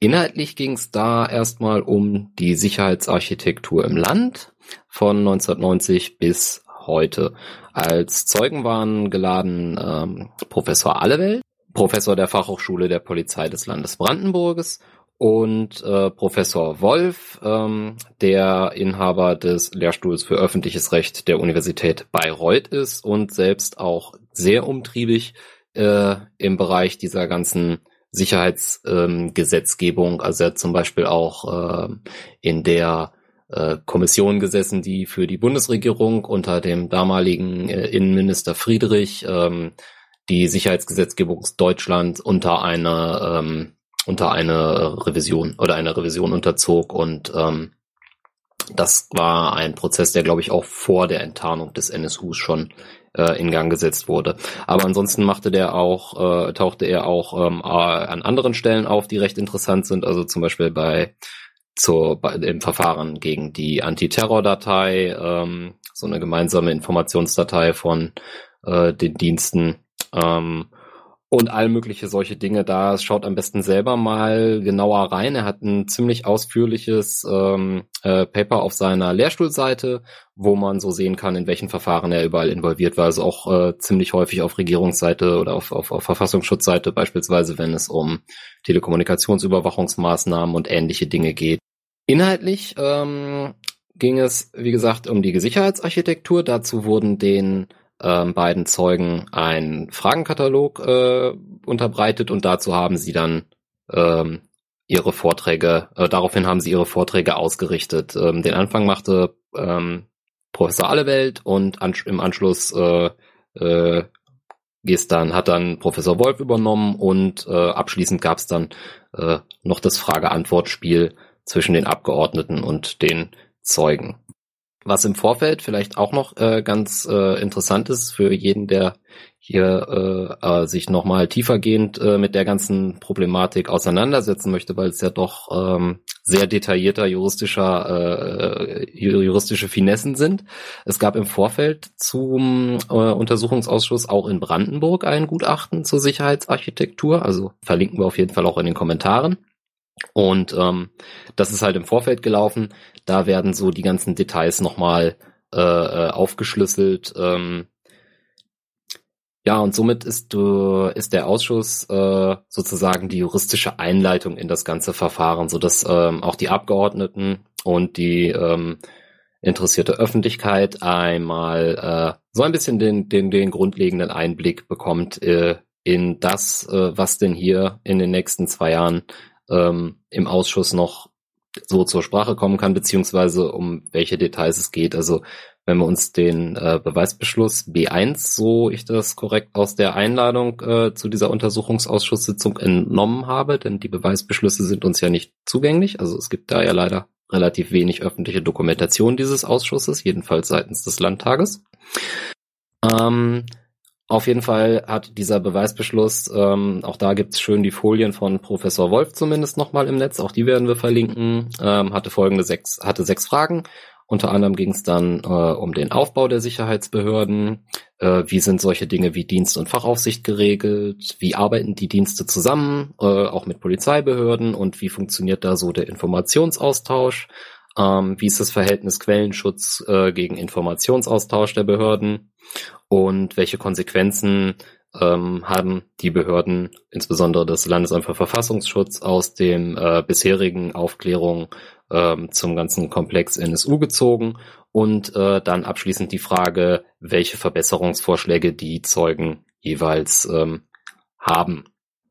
inhaltlich ging es da erstmal um die Sicherheitsarchitektur im Land von 1990 bis heute. Als Zeugen waren geladen ähm, Professor Allewelt, Professor der Fachhochschule der Polizei des Landes Brandenburges und äh, Professor Wolf, ähm, der Inhaber des Lehrstuhls für öffentliches Recht der Universität Bayreuth ist und selbst auch sehr umtriebig äh, im Bereich dieser ganzen Sicherheitsgesetzgebung. Ähm, also er hat zum Beispiel auch äh, in der äh, Kommission gesessen, die für die Bundesregierung unter dem damaligen äh, Innenminister Friedrich ähm, die Sicherheitsgesetzgebung Deutschlands unter eine ähm, unter eine Revision oder eine Revision unterzog und ähm, das war ein Prozess, der glaube ich auch vor der Enttarnung des NSUs schon äh, in Gang gesetzt wurde. Aber ansonsten machte der auch, äh, tauchte er auch ähm, an anderen Stellen auf, die recht interessant sind. Also zum Beispiel bei zur, bei, im Verfahren gegen die Antiterror-Datei, ähm, so eine gemeinsame Informationsdatei von äh, den Diensten. Ähm, und all mögliche solche Dinge da. Schaut am besten selber mal genauer rein. Er hat ein ziemlich ausführliches ähm, äh, Paper auf seiner Lehrstuhlseite, wo man so sehen kann, in welchen Verfahren er überall involviert war. Also auch äh, ziemlich häufig auf Regierungsseite oder auf, auf, auf Verfassungsschutzseite, beispielsweise wenn es um Telekommunikationsüberwachungsmaßnahmen und ähnliche Dinge geht. Inhaltlich ähm, ging es, wie gesagt, um die Sicherheitsarchitektur. Dazu wurden den ähm, beiden Zeugen einen Fragenkatalog äh, unterbreitet und dazu haben sie dann ähm, ihre Vorträge, äh, daraufhin haben sie ihre Vorträge ausgerichtet. Ähm, den Anfang machte ähm, Professor Allewelt und an, im Anschluss äh, äh, dann, hat dann Professor Wolf übernommen und äh, abschließend gab es dann äh, noch das Frage-Antwort-Spiel zwischen den Abgeordneten und den Zeugen. Was im Vorfeld vielleicht auch noch äh, ganz äh, interessant ist für jeden, der hier äh, äh, sich nochmal tiefergehend äh, mit der ganzen Problematik auseinandersetzen möchte, weil es ja doch ähm, sehr detaillierter juristischer äh, juristische Finessen sind. Es gab im Vorfeld zum äh, Untersuchungsausschuss auch in Brandenburg ein Gutachten zur Sicherheitsarchitektur, also verlinken wir auf jeden Fall auch in den Kommentaren. Und ähm, das ist halt im Vorfeld gelaufen. Da werden so die ganzen Details nochmal äh, äh, aufgeschlüsselt. Ähm, Ja, und somit ist, du, ist der Ausschuss äh, sozusagen die juristische Einleitung in das ganze Verfahren, so dass ähm, auch die Abgeordneten und die ähm, interessierte Öffentlichkeit einmal äh, so ein bisschen den, den, den grundlegenden Einblick bekommt äh, in das, äh, was denn hier in den nächsten zwei Jahren ähm, im Ausschuss noch so zur Sprache kommen kann, beziehungsweise um welche Details es geht. Also wenn wir uns den äh, Beweisbeschluss B1, so ich das korrekt aus der Einladung äh, zu dieser Untersuchungsausschusssitzung entnommen habe, denn die Beweisbeschlüsse sind uns ja nicht zugänglich. Also es gibt da ja leider relativ wenig öffentliche Dokumentation dieses Ausschusses, jedenfalls seitens des Landtages. Ähm, auf jeden Fall hat dieser Beweisbeschluss, ähm, auch da gibt's schön die Folien von Professor Wolf zumindest nochmal im Netz, auch die werden wir verlinken, ähm, hatte folgende sechs, hatte sechs Fragen unter anderem ging es dann äh, um den Aufbau der Sicherheitsbehörden. Äh, wie sind solche Dinge wie Dienst- und Fachaufsicht geregelt? Wie arbeiten die Dienste zusammen, äh, auch mit Polizeibehörden? Und wie funktioniert da so der Informationsaustausch? Ähm, wie ist das Verhältnis Quellenschutz äh, gegen Informationsaustausch der Behörden? Und welche Konsequenzen ähm, haben die Behörden, insbesondere das Landesamt für Verfassungsschutz, aus dem äh, bisherigen Aufklärung ähm, zum ganzen Komplex NSU gezogen und äh, dann abschließend die Frage, welche Verbesserungsvorschläge die Zeugen jeweils ähm, haben.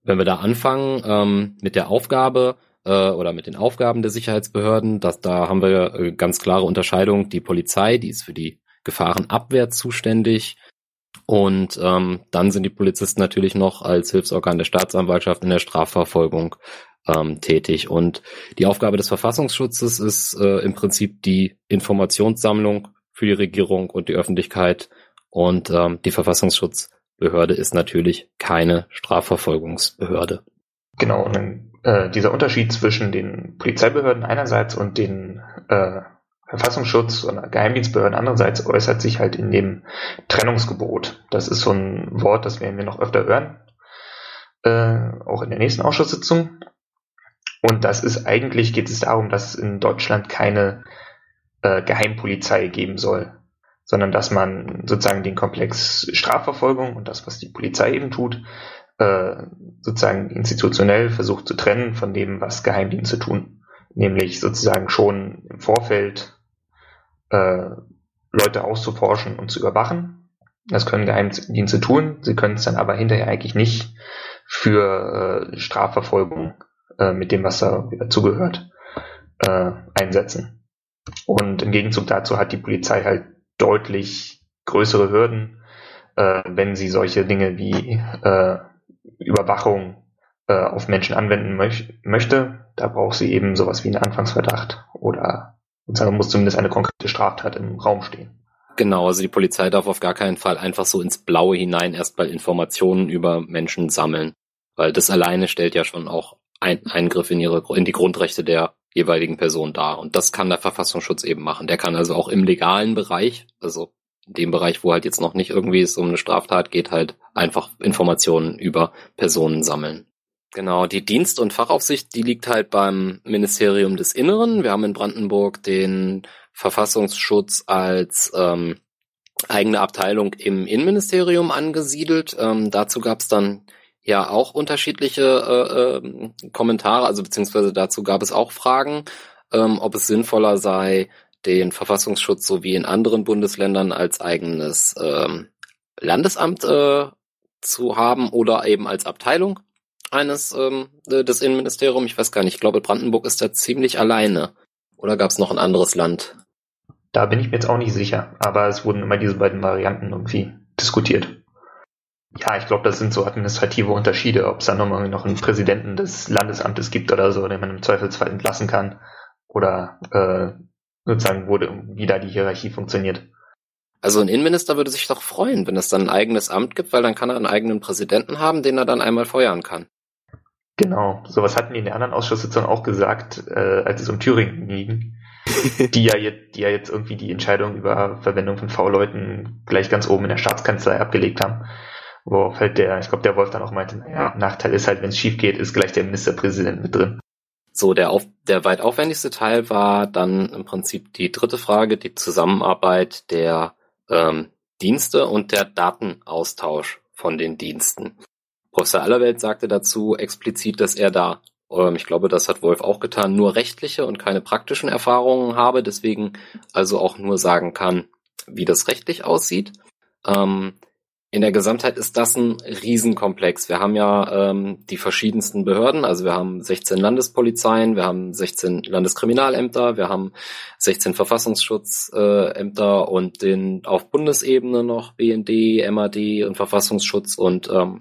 Wenn wir da anfangen ähm, mit der Aufgabe äh, oder mit den Aufgaben der Sicherheitsbehörden, das, da haben wir äh, ganz klare Unterscheidung. Die Polizei, die ist für die Gefahrenabwehr zuständig. Und ähm, dann sind die Polizisten natürlich noch als Hilfsorgan der Staatsanwaltschaft in der Strafverfolgung ähm, tätig. Und die Aufgabe des Verfassungsschutzes ist äh, im Prinzip die Informationssammlung für die Regierung und die Öffentlichkeit. Und ähm, die Verfassungsschutzbehörde ist natürlich keine Strafverfolgungsbehörde. Genau, und äh, dieser Unterschied zwischen den Polizeibehörden einerseits und den äh, Verfassungsschutz oder Geheimdienstbehörden andererseits äußert sich halt in dem Trennungsgebot. Das ist so ein Wort, das werden wir noch öfter hören, äh, auch in der nächsten Ausschusssitzung. Und das ist eigentlich, geht es darum, dass es in Deutschland keine äh, Geheimpolizei geben soll, sondern dass man sozusagen den Komplex Strafverfolgung und das, was die Polizei eben tut, äh, sozusagen institutionell versucht zu trennen von dem, was Geheimdienste tun. Nämlich sozusagen schon im Vorfeld äh, Leute auszuforschen und zu überwachen. Das können Geheimdienste tun, sie können es dann aber hinterher eigentlich nicht für äh, Strafverfolgung äh, mit dem, was da dazugehört, äh, einsetzen. Und im Gegenzug dazu hat die Polizei halt deutlich größere Hürden, äh, wenn sie solche Dinge wie äh, Überwachung äh, auf Menschen anwenden möch möchte. Da braucht sie eben sowas wie einen Anfangsverdacht oder sozusagen muss zumindest eine konkrete Straftat im Raum stehen. Genau, also die Polizei darf auf gar keinen Fall einfach so ins Blaue hinein erstmal Informationen über Menschen sammeln, weil das alleine stellt ja schon auch ein Eingriff in ihre in die Grundrechte der jeweiligen Person dar. Und das kann der Verfassungsschutz eben machen. Der kann also auch im legalen Bereich, also in dem Bereich, wo halt jetzt noch nicht irgendwie es um eine Straftat geht, halt einfach Informationen über Personen sammeln. Genau, die Dienst- und Fachaufsicht, die liegt halt beim Ministerium des Inneren. Wir haben in Brandenburg den Verfassungsschutz als ähm, eigene Abteilung im Innenministerium angesiedelt. Ähm, dazu gab es dann ja auch unterschiedliche äh, äh, Kommentare, also beziehungsweise dazu gab es auch Fragen, ähm, ob es sinnvoller sei, den Verfassungsschutz so wie in anderen Bundesländern als eigenes ähm, Landesamt äh, zu haben oder eben als Abteilung eines ähm, des Innenministeriums. Ich weiß gar nicht, ich glaube Brandenburg ist da ziemlich alleine. Oder gab es noch ein anderes Land? Da bin ich mir jetzt auch nicht sicher, aber es wurden immer diese beiden Varianten irgendwie diskutiert. Ja, ich glaube, das sind so administrative Unterschiede, ob es dann nochmal noch einen Präsidenten des Landesamtes gibt oder so, den man im Zweifelsfall entlassen kann. Oder äh, sozusagen, wo, wie da die Hierarchie funktioniert. Also ein Innenminister würde sich doch freuen, wenn es dann ein eigenes Amt gibt, weil dann kann er einen eigenen Präsidenten haben, den er dann einmal feuern kann. Genau, sowas hatten die in der anderen Ausschusssitzung auch gesagt, äh, als es um Thüringen ging, die ja jetzt, die ja jetzt irgendwie die Entscheidung über Verwendung von V-Leuten gleich ganz oben in der Staatskanzlei abgelegt haben. Worauf halt der, ich glaube, der Wolf dann auch meinte, naja, Nachteil ist halt, wenn es schief geht, ist gleich der Ministerpräsident mit drin. So, der, auf, der weit aufwendigste Teil war dann im Prinzip die dritte Frage, die Zusammenarbeit der ähm, Dienste und der Datenaustausch von den Diensten. Professor Allerwelt sagte dazu explizit, dass er da, ähm, ich glaube, das hat Wolf auch getan, nur rechtliche und keine praktischen Erfahrungen habe, deswegen also auch nur sagen kann, wie das rechtlich aussieht. Ähm, in der Gesamtheit ist das ein Riesenkomplex. Wir haben ja ähm, die verschiedensten Behörden, also wir haben 16 Landespolizeien, wir haben 16 Landeskriminalämter, wir haben 16 Verfassungsschutzämter äh, und den auf Bundesebene noch BND, MAD und Verfassungsschutz und ähm,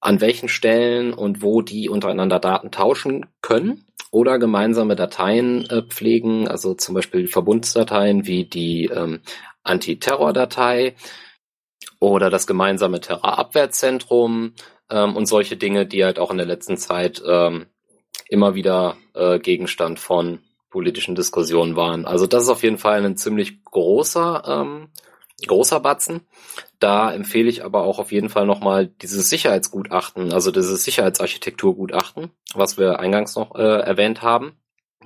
an welchen Stellen und wo die untereinander Daten tauschen können oder gemeinsame Dateien äh, pflegen, also zum Beispiel Verbundsdateien wie die ähm, Antiterror-Datei oder das gemeinsame Terrorabwehrzentrum ähm, und solche Dinge, die halt auch in der letzten Zeit ähm, immer wieder äh, Gegenstand von politischen Diskussionen waren. Also das ist auf jeden Fall ein ziemlich großer ähm, großer Batzen. Da empfehle ich aber auch auf jeden Fall nochmal dieses Sicherheitsgutachten, also dieses Sicherheitsarchitekturgutachten, was wir eingangs noch äh, erwähnt haben.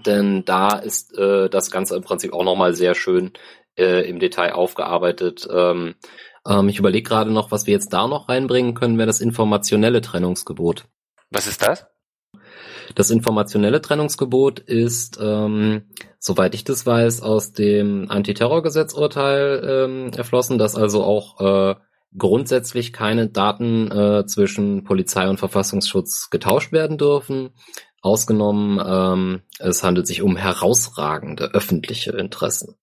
Denn da ist äh, das Ganze im Prinzip auch nochmal sehr schön äh, im Detail aufgearbeitet. Ähm, ähm, ich überlege gerade noch, was wir jetzt da noch reinbringen können, wäre das informationelle Trennungsgebot. Was ist das? Das informationelle Trennungsgebot ist, ähm, soweit ich das weiß, aus dem Antiterrorgesetzurteil ähm, erflossen, dass also auch äh, grundsätzlich keine Daten äh, zwischen Polizei und Verfassungsschutz getauscht werden dürfen. Ausgenommen, ähm, es handelt sich um herausragende öffentliche Interessen.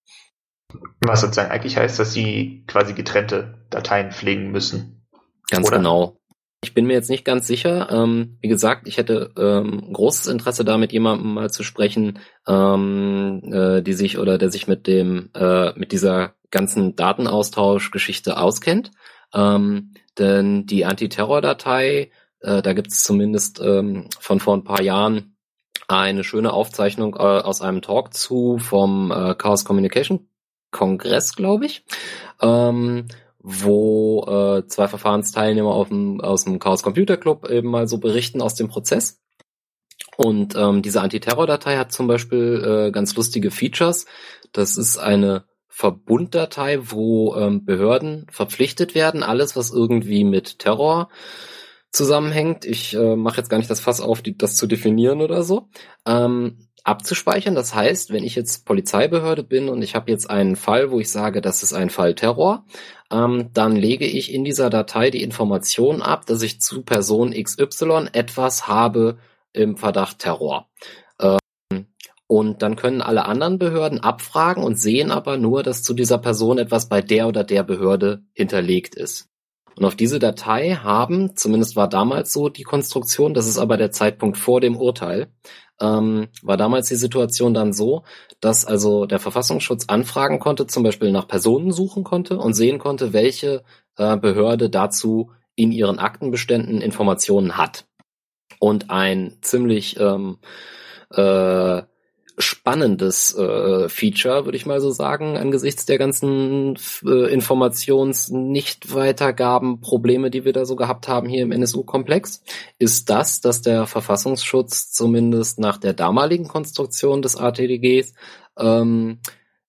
Was sozusagen eigentlich heißt, dass sie quasi getrennte Dateien pflegen müssen. Ganz oder? genau. Ich bin mir jetzt nicht ganz sicher. Ähm, wie gesagt, ich hätte ähm, großes Interesse da, mit jemandem mal zu sprechen, ähm, äh, die sich oder der sich mit dem äh, mit dieser ganzen Datenaustauschgeschichte auskennt. Ähm, denn die Antiterror-Datei, äh, da gibt es zumindest ähm, von vor ein paar Jahren eine schöne Aufzeichnung äh, aus einem Talk zu vom äh, Chaos Communication Kongress, glaube ich. Ähm, wo äh, zwei Verfahrensteilnehmer dem, aus dem Chaos Computer Club eben mal so berichten aus dem Prozess. Und ähm, diese Antiterror-Datei hat zum Beispiel äh, ganz lustige Features. Das ist eine Verbunddatei, wo ähm, Behörden verpflichtet werden, alles, was irgendwie mit Terror zusammenhängt. Ich äh, mache jetzt gar nicht das Fass auf, die, das zu definieren oder so. Ähm, abzuspeichern. Das heißt, wenn ich jetzt Polizeibehörde bin und ich habe jetzt einen Fall, wo ich sage, das ist ein Fall Terror, ähm, dann lege ich in dieser Datei die Information ab, dass ich zu Person XY etwas habe im Verdacht Terror. Ähm, und dann können alle anderen Behörden abfragen und sehen aber nur, dass zu dieser Person etwas bei der oder der Behörde hinterlegt ist. Und auf diese Datei haben, zumindest war damals so die Konstruktion, das ist aber der Zeitpunkt vor dem Urteil, ähm, war damals die Situation dann so, dass also der Verfassungsschutz anfragen konnte, zum Beispiel nach Personen suchen konnte und sehen konnte, welche äh, Behörde dazu in ihren Aktenbeständen Informationen hat. Und ein ziemlich ähm, äh, spannendes äh, Feature, würde ich mal so sagen, angesichts der ganzen äh, Informations-Nicht-Weitergaben, Probleme, die wir da so gehabt haben hier im NSU-Komplex, ist das, dass der Verfassungsschutz zumindest nach der damaligen Konstruktion des ATDGs ähm,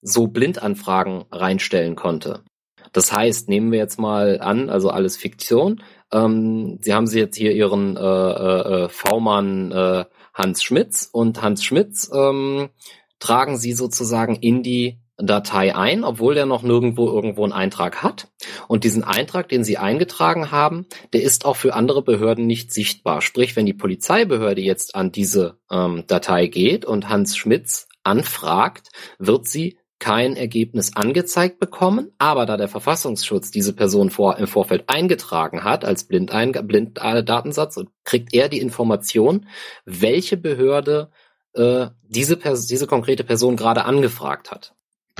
so Blindanfragen reinstellen konnte. Das heißt, nehmen wir jetzt mal an, also alles Fiktion. Ähm, Sie haben Sie jetzt hier Ihren äh, äh, äh V-Mann äh, Hans Schmitz und Hans Schmitz ähm, tragen sie sozusagen in die Datei ein, obwohl der noch nirgendwo irgendwo einen Eintrag hat. Und diesen Eintrag, den sie eingetragen haben, der ist auch für andere Behörden nicht sichtbar. Sprich, wenn die Polizeibehörde jetzt an diese ähm, Datei geht und Hans Schmitz anfragt, wird sie kein Ergebnis angezeigt bekommen, aber da der Verfassungsschutz diese Person vor, im Vorfeld eingetragen hat als Blinddatensatz, Blind kriegt er die Information, welche Behörde äh, diese, diese konkrete Person gerade angefragt hat.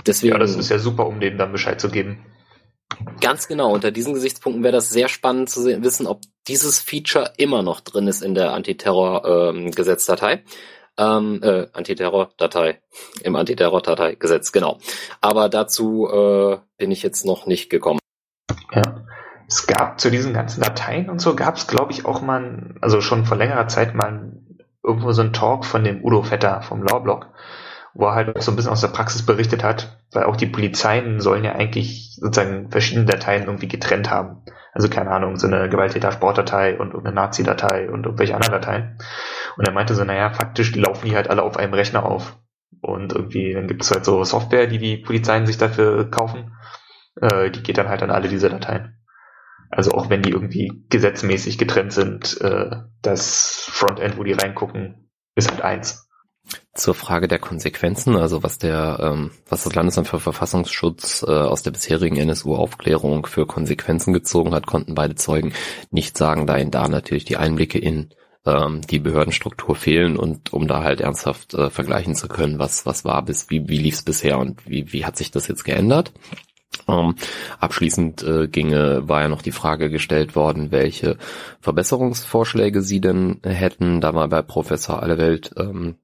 Deswegen, ja, das ist ja super, um denen dann Bescheid zu geben. Ganz genau. Unter diesen Gesichtspunkten wäre das sehr spannend zu sehen, wissen, ob dieses Feature immer noch drin ist in der Antiterror-Gesetzdatei. Ähm, ähm, äh, Antiterror-Datei. Im Antiterror-Datei-Gesetz, genau. Aber dazu äh, bin ich jetzt noch nicht gekommen. Ja. Es gab zu diesen ganzen Dateien und so gab es, glaube ich, auch mal, also schon vor längerer Zeit mal irgendwo so ein Talk von dem Udo Vetter vom Lawblog. Wo er halt auch so ein bisschen aus der Praxis berichtet hat, weil auch die Polizeien sollen ja eigentlich sozusagen verschiedene Dateien irgendwie getrennt haben. Also keine Ahnung, so eine Gewalttäter-Sportdatei und eine Nazi-Datei und irgendwelche anderen Dateien. Und er meinte so, naja, faktisch laufen die halt alle auf einem Rechner auf. Und irgendwie, dann gibt es halt so Software, die die Polizeien sich dafür kaufen. Äh, die geht dann halt an alle diese Dateien. Also auch wenn die irgendwie gesetzmäßig getrennt sind, äh, das Frontend, wo die reingucken, ist halt eins. Zur Frage der Konsequenzen, also was der, ähm, was das Landesamt für Verfassungsschutz äh, aus der bisherigen NSU-Aufklärung für Konsequenzen gezogen hat, konnten beide Zeugen nicht sagen, da ihnen da natürlich die Einblicke in ähm, die Behördenstruktur fehlen und um da halt ernsthaft äh, vergleichen zu können, was was war bis wie wie lief's bisher und wie wie hat sich das jetzt geändert. Ähm, abschließend äh, ginge, war ja noch die Frage gestellt worden, welche Verbesserungsvorschläge Sie denn hätten. Da war bei Professor Allewelt ähm,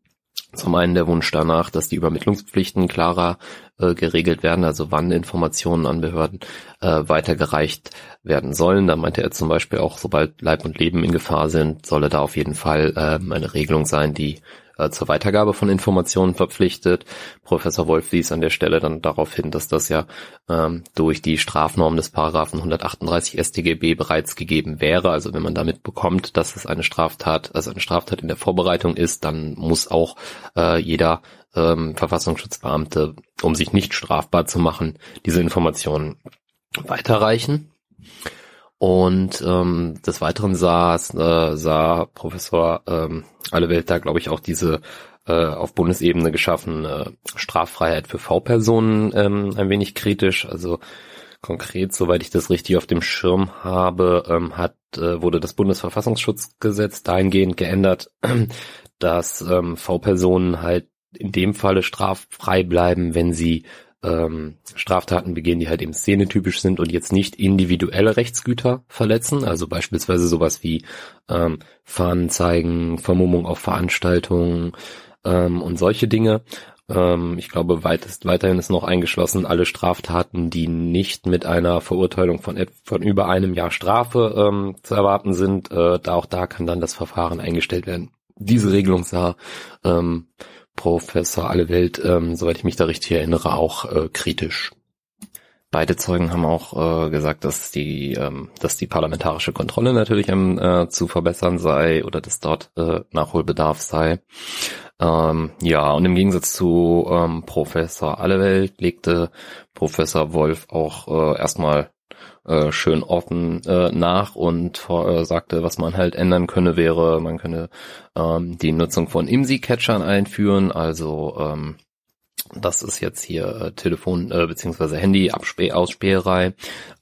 zum einen der Wunsch danach, dass die Übermittlungspflichten klarer äh, geregelt werden, also wann Informationen an Behörden äh, weitergereicht werden sollen. Da meinte er zum Beispiel auch, sobald Leib und Leben in Gefahr sind, solle da auf jeden Fall äh, eine Regelung sein, die äh, zur Weitergabe von Informationen verpflichtet. Professor Wolf wies an der Stelle dann darauf hin, dass das ja ähm, durch die Strafnorm des Paragraphen 138 StGB bereits gegeben wäre. Also wenn man damit bekommt, dass es eine Straftat, also eine Straftat in der Vorbereitung ist, dann muss auch äh, jeder ähm, Verfassungsschutzbeamte, um sich nicht strafbar zu machen, diese Informationen weiterreichen. Und ähm, des Weiteren sah, äh, sah Professor ähm, Allewelt da, glaube ich, auch diese äh, auf Bundesebene geschaffene Straffreiheit für V-Personen ähm, ein wenig kritisch. Also konkret, soweit ich das richtig auf dem Schirm habe, ähm, hat äh, wurde das Bundesverfassungsschutzgesetz dahingehend geändert, dass ähm, V-Personen halt in dem Falle straffrei bleiben, wenn sie ähm, Straftaten begehen, die halt eben szenetypisch sind und jetzt nicht individuelle Rechtsgüter verletzen, also beispielsweise sowas wie ähm, Fahnen zeigen, Vermummung auf Veranstaltungen ähm, und solche Dinge. Ähm, ich glaube, weitest, weiterhin ist noch eingeschlossen alle Straftaten, die nicht mit einer Verurteilung von, von über einem Jahr Strafe ähm, zu erwarten sind. Äh, da auch da kann dann das Verfahren eingestellt werden. Diese Regelung sah ähm, Professor Allewelt, ähm, soweit ich mich da richtig erinnere, auch äh, kritisch. Beide Zeugen haben auch äh, gesagt, dass die, ähm, dass die parlamentarische Kontrolle natürlich ähm, äh, zu verbessern sei oder dass dort äh, Nachholbedarf sei. Ähm, ja, und im Gegensatz zu ähm, Professor Allewelt legte Professor Wolf auch äh, erstmal äh, schön offen äh, nach und äh, sagte, was man halt ändern könne, wäre, man könne ähm, die Nutzung von IMSI-Catchern einführen, also ähm, das ist jetzt hier äh, Telefon äh, bzw. Handy-Ausspäherei.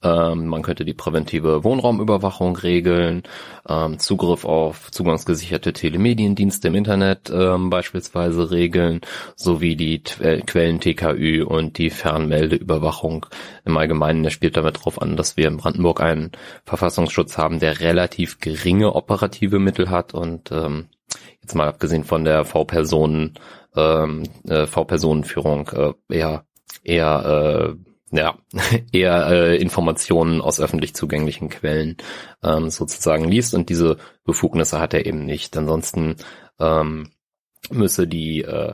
Ähm, man könnte die präventive Wohnraumüberwachung regeln, ähm, Zugriff auf zugangsgesicherte Telemediendienste im Internet ähm, beispielsweise regeln, sowie die T Quellen TKÜ und die Fernmeldeüberwachung im Allgemeinen. Der spielt damit darauf an, dass wir in Brandenburg einen Verfassungsschutz haben, der relativ geringe operative Mittel hat und ähm, jetzt mal abgesehen von der V-Personen ähm, äh, V-Personenführung äh, eher eher äh, ja eher äh, Informationen aus öffentlich zugänglichen Quellen ähm, sozusagen liest und diese Befugnisse hat er eben nicht. Ansonsten ähm, müsse die äh,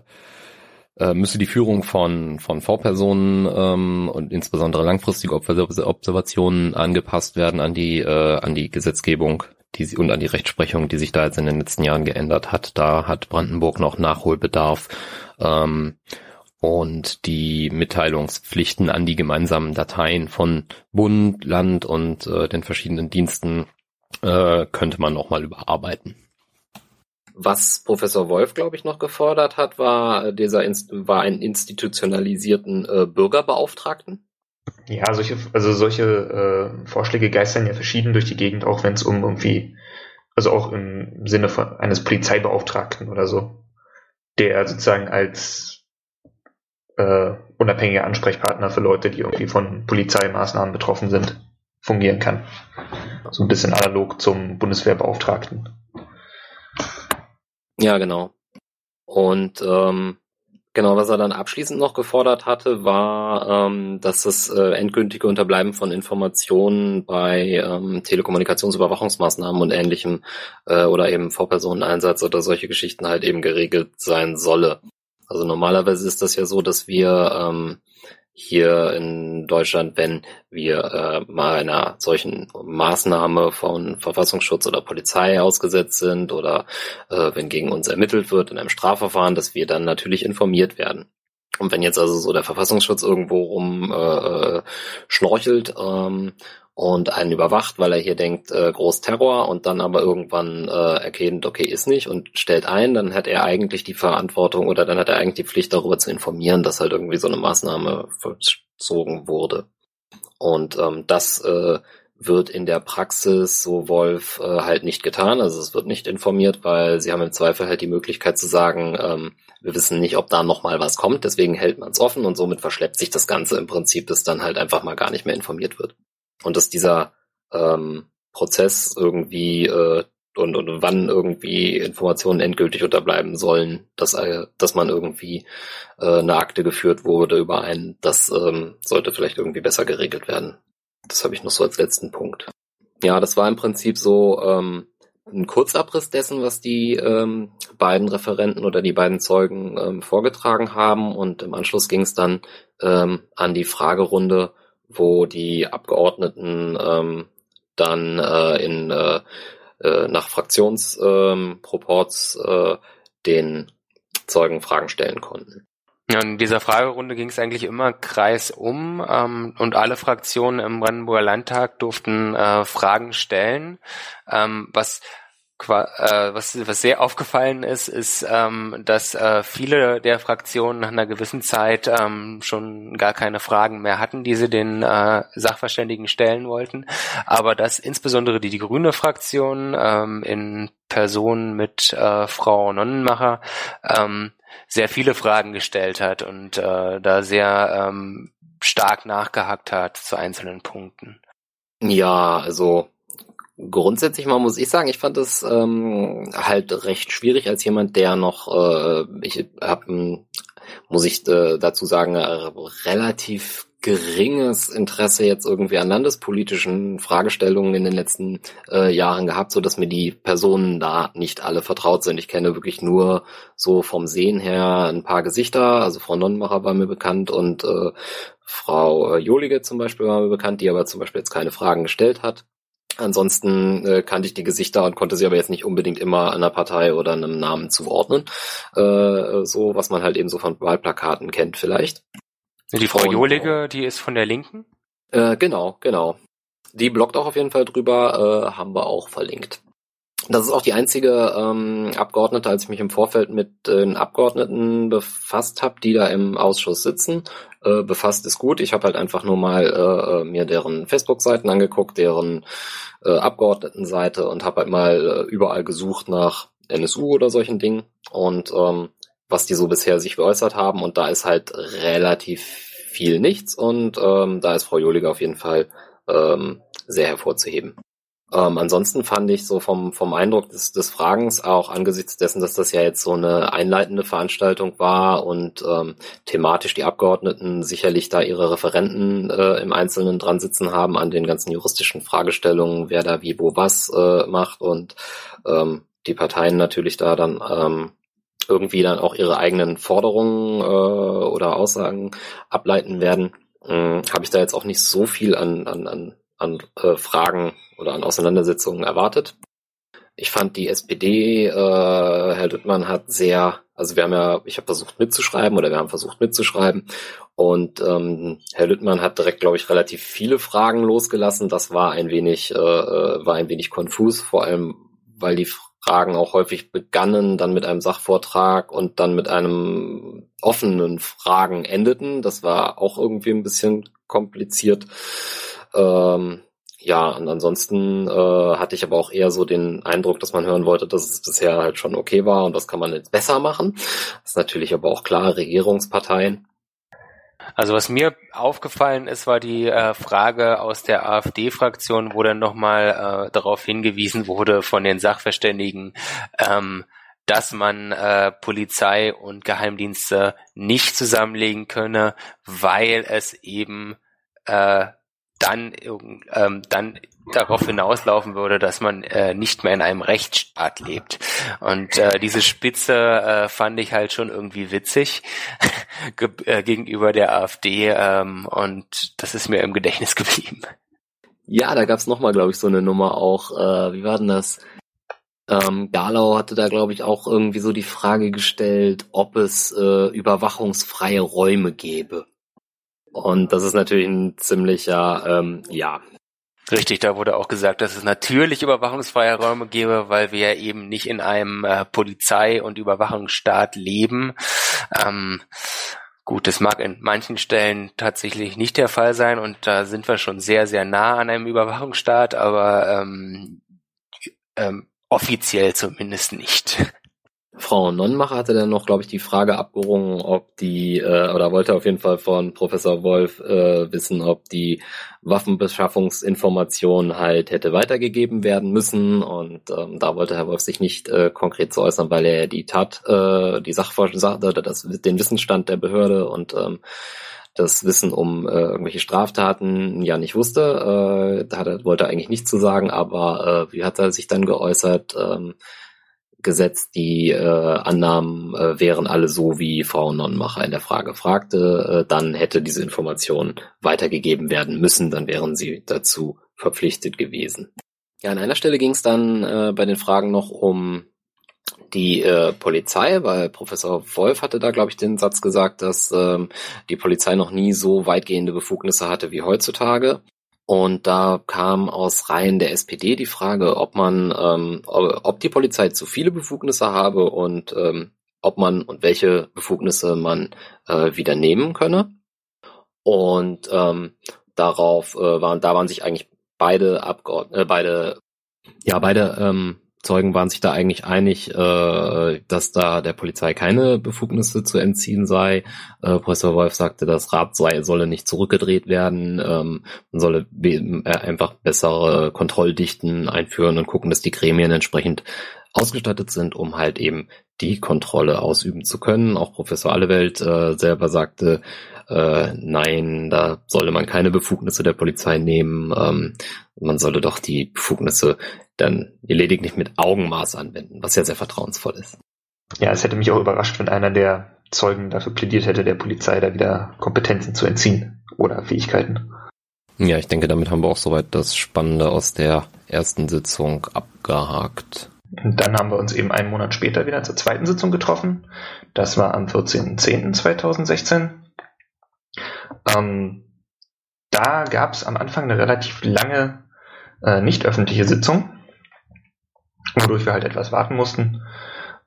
äh müsste die Führung von von V-Personen ähm, und insbesondere langfristige Observationen angepasst werden an die äh, an die Gesetzgebung die und an die Rechtsprechung, die sich da jetzt in den letzten Jahren geändert hat. Da hat Brandenburg noch Nachholbedarf. Ähm, und die Mitteilungspflichten an die gemeinsamen Dateien von Bund, Land und äh, den verschiedenen Diensten äh, könnte man nochmal überarbeiten. Was Professor Wolf, glaube ich, noch gefordert hat, war äh, dieser war einen institutionalisierten äh, Bürgerbeauftragten. Ja, solche, also solche äh, Vorschläge geistern ja verschieden durch die Gegend, auch wenn es um irgendwie, also auch im Sinne von eines Polizeibeauftragten oder so, der sozusagen als äh, unabhängiger Ansprechpartner für Leute, die irgendwie von Polizeimaßnahmen betroffen sind, fungieren kann. So ein bisschen analog zum Bundeswehrbeauftragten. Ja, genau. Und ähm, Genau, was er dann abschließend noch gefordert hatte, war, ähm, dass das äh, endgültige Unterbleiben von Informationen bei ähm, Telekommunikationsüberwachungsmaßnahmen und ähnlichem äh, oder eben Vorpersoneneinsatz oder solche Geschichten halt eben geregelt sein solle. Also normalerweise ist das ja so, dass wir ähm, hier in Deutschland, wenn wir äh, mal einer solchen Maßnahme von Verfassungsschutz oder Polizei ausgesetzt sind oder äh, wenn gegen uns ermittelt wird in einem Strafverfahren, dass wir dann natürlich informiert werden. Und wenn jetzt also so der Verfassungsschutz irgendwo rum äh, äh schnorchelt ähm, und einen überwacht, weil er hier denkt, äh, Großterror und dann aber irgendwann äh, erkennt, okay, ist nicht und stellt ein, dann hat er eigentlich die Verantwortung oder dann hat er eigentlich die Pflicht darüber zu informieren, dass halt irgendwie so eine Maßnahme vollzogen wurde. Und ähm, das äh, wird in der Praxis, so Wolf, äh, halt nicht getan. Also es wird nicht informiert, weil sie haben im Zweifel halt die Möglichkeit zu sagen, ähm, wir wissen nicht, ob da nochmal was kommt, deswegen hält man es offen und somit verschleppt sich das Ganze im Prinzip, bis dann halt einfach mal gar nicht mehr informiert wird. Und dass dieser ähm, Prozess irgendwie äh, und, und wann irgendwie Informationen endgültig unterbleiben sollen, dass, äh, dass man irgendwie äh, eine Akte geführt wurde über einen, das ähm, sollte vielleicht irgendwie besser geregelt werden. Das habe ich noch so als letzten Punkt. Ja, das war im Prinzip so ähm, ein Kurzabriss dessen, was die ähm, beiden Referenten oder die beiden Zeugen ähm, vorgetragen haben. Und im Anschluss ging es dann ähm, an die Fragerunde, wo die Abgeordneten ähm, dann äh, in äh, äh, nach Fraktionsproports ähm, äh, den Zeugen Fragen stellen konnten. In dieser Fragerunde ging es eigentlich immer kreisum ähm, und alle Fraktionen im Brandenburger Landtag durften äh, Fragen stellen, ähm, was was, was sehr aufgefallen ist, ist, ähm, dass äh, viele der Fraktionen nach einer gewissen Zeit ähm, schon gar keine Fragen mehr hatten, die sie den äh, Sachverständigen stellen wollten, aber dass insbesondere die, die grüne Fraktion ähm, in Person mit äh, Frau Nonnenmacher ähm, sehr viele Fragen gestellt hat und äh, da sehr ähm, stark nachgehackt hat zu einzelnen Punkten. Ja, also Grundsätzlich mal muss ich sagen, ich fand es ähm, halt recht schwierig als jemand, der noch, äh, ich habe, muss ich äh, dazu sagen, äh, relativ geringes Interesse jetzt irgendwie an landespolitischen Fragestellungen in den letzten äh, Jahren gehabt, so dass mir die Personen da nicht alle vertraut sind. Ich kenne wirklich nur so vom Sehen her ein paar Gesichter. Also Frau Nonnenmacher war mir bekannt und äh, Frau äh, Jolige zum Beispiel war mir bekannt, die aber zum Beispiel jetzt keine Fragen gestellt hat. Ansonsten äh, kannte ich die Gesichter und konnte sie aber jetzt nicht unbedingt immer einer Partei oder einem Namen zuordnen. Äh, so, was man halt eben so von Wahlplakaten kennt vielleicht. Die Frau und, Jolige, die ist von der Linken? Äh, genau, genau. Die bloggt auch auf jeden Fall drüber, äh, haben wir auch verlinkt. Das ist auch die einzige ähm, Abgeordnete, als ich mich im Vorfeld mit den Abgeordneten befasst habe, die da im Ausschuss sitzen. Äh, befasst ist gut. Ich habe halt einfach nur mal äh, mir deren Facebook-Seiten angeguckt, deren äh, Abgeordnetenseite und habe halt mal äh, überall gesucht nach NSU oder solchen Dingen und ähm, was die so bisher sich geäußert haben. Und da ist halt relativ viel nichts und ähm, da ist Frau Joliger auf jeden Fall ähm, sehr hervorzuheben. Ähm, ansonsten fand ich so vom, vom Eindruck des, des Fragens auch angesichts dessen, dass das ja jetzt so eine einleitende Veranstaltung war und ähm, thematisch die Abgeordneten sicherlich da ihre Referenten äh, im Einzelnen dran sitzen haben an den ganzen juristischen Fragestellungen, wer da wie wo was äh, macht und ähm, die Parteien natürlich da dann ähm, irgendwie dann auch ihre eigenen Forderungen äh, oder Aussagen ableiten werden, äh, habe ich da jetzt auch nicht so viel an, an, an an äh, Fragen oder an Auseinandersetzungen erwartet. Ich fand die SPD, äh, Herr Lüttmann hat sehr, also wir haben ja, ich habe versucht mitzuschreiben oder wir haben versucht mitzuschreiben und ähm, Herr Lüttmann hat direkt, glaube ich, relativ viele Fragen losgelassen. Das war ein wenig, äh, äh, war ein wenig konfus, vor allem weil die Fragen auch häufig begannen, dann mit einem Sachvortrag und dann mit einem offenen Fragen endeten. Das war auch irgendwie ein bisschen kompliziert. Ähm, ja, und ansonsten äh, hatte ich aber auch eher so den Eindruck, dass man hören wollte, dass es bisher halt schon okay war und das kann man jetzt besser machen. Das ist natürlich aber auch klar, Regierungsparteien. Also was mir aufgefallen ist, war die äh, Frage aus der AfD-Fraktion, wo dann nochmal äh, darauf hingewiesen wurde von den Sachverständigen, ähm, dass man äh, Polizei und Geheimdienste nicht zusammenlegen könne, weil es eben äh, dann, ähm, dann darauf hinauslaufen würde, dass man äh, nicht mehr in einem Rechtsstaat lebt. Und äh, diese Spitze äh, fand ich halt schon irgendwie witzig ge äh, gegenüber der AfD ähm, und das ist mir im Gedächtnis geblieben. Ja, da gab's nochmal, glaube ich, so eine Nummer auch. Äh, wie war denn das? Ähm, Galau hatte da, glaube ich, auch irgendwie so die Frage gestellt, ob es äh, überwachungsfreie Räume gäbe. Und das ist natürlich ein ziemlicher, ähm, ja. Richtig, da wurde auch gesagt, dass es natürlich überwachungsfreie Räume gäbe, weil wir eben nicht in einem äh, Polizei- und Überwachungsstaat leben. Ähm, Gut, das mag in manchen Stellen tatsächlich nicht der Fall sein und da sind wir schon sehr, sehr nah an einem Überwachungsstaat, aber ähm, ähm, offiziell zumindest nicht. Frau Nonnmacher hatte dann noch, glaube ich, die Frage abgerungen, ob die, äh, oder wollte auf jeden Fall von Professor Wolf äh, wissen, ob die Waffenbeschaffungsinformation halt hätte weitergegeben werden müssen. Und ähm, da wollte Herr Wolf sich nicht äh, konkret zu äußern, weil er die Tat, äh, die Sachverstand, das, den Wissensstand der Behörde und ähm, das Wissen um äh, irgendwelche Straftaten ja nicht wusste. Äh, da hat er, wollte er eigentlich nichts zu sagen, aber äh, wie hat er sich dann geäußert? Ähm, gesetzt, die äh, Annahmen äh, wären alle so, wie Frau Nonnenmacher in der Frage fragte, äh, dann hätte diese Information weitergegeben werden müssen, dann wären sie dazu verpflichtet gewesen. Ja, an einer Stelle ging es dann äh, bei den Fragen noch um die äh, Polizei, weil Professor Wolf hatte da, glaube ich, den Satz gesagt, dass ähm, die Polizei noch nie so weitgehende Befugnisse hatte wie heutzutage. Und da kam aus Reihen der SPD die Frage, ob man, ähm, ob die Polizei zu viele Befugnisse habe und ähm, ob man und welche Befugnisse man äh, wieder nehmen könne. Und ähm, darauf äh, waren, da waren sich eigentlich beide Abgeordnete, äh, beide, ja, beide ähm, Zeugen waren sich da eigentlich einig, äh, dass da der Polizei keine Befugnisse zu entziehen sei. Äh, Professor Wolf sagte, das Rad sei, solle nicht zurückgedreht werden, ähm, man solle äh, einfach bessere Kontrolldichten einführen und gucken, dass die Gremien entsprechend ausgestattet sind, um halt eben die Kontrolle ausüben zu können. Auch Professor Allewelt äh, selber sagte, äh, nein, da solle man keine Befugnisse der Polizei nehmen. Ähm, man solle doch die Befugnisse dann lediglich mit Augenmaß anwenden, was ja sehr vertrauensvoll ist. Ja, es hätte mich auch überrascht, wenn einer der Zeugen dafür plädiert hätte, der Polizei da wieder Kompetenzen zu entziehen oder Fähigkeiten. Ja, ich denke, damit haben wir auch soweit das Spannende aus der ersten Sitzung abgehakt. Und dann haben wir uns eben einen Monat später wieder zur zweiten Sitzung getroffen. Das war am 14.10.2016. Ähm, da gab es am Anfang eine relativ lange äh, nicht öffentliche Sitzung, wodurch wir halt etwas warten mussten.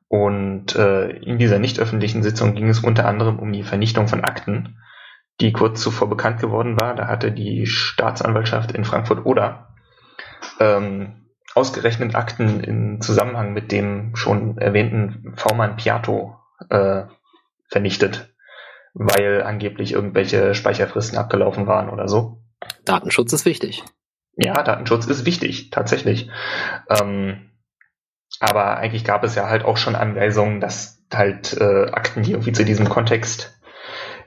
Und äh, in dieser nicht öffentlichen Sitzung ging es unter anderem um die Vernichtung von Akten, die kurz zuvor bekannt geworden war. Da hatte die Staatsanwaltschaft in Frankfurt-Oder ähm, ausgerechnet Akten in Zusammenhang mit dem schon erwähnten V-Mann Piatto äh, vernichtet, weil angeblich irgendwelche Speicherfristen abgelaufen waren oder so. Datenschutz ist wichtig. Ja, Datenschutz ist wichtig, tatsächlich. Ähm, aber eigentlich gab es ja halt auch schon Anweisungen, dass halt äh, Akten, die irgendwie zu diesem Kontext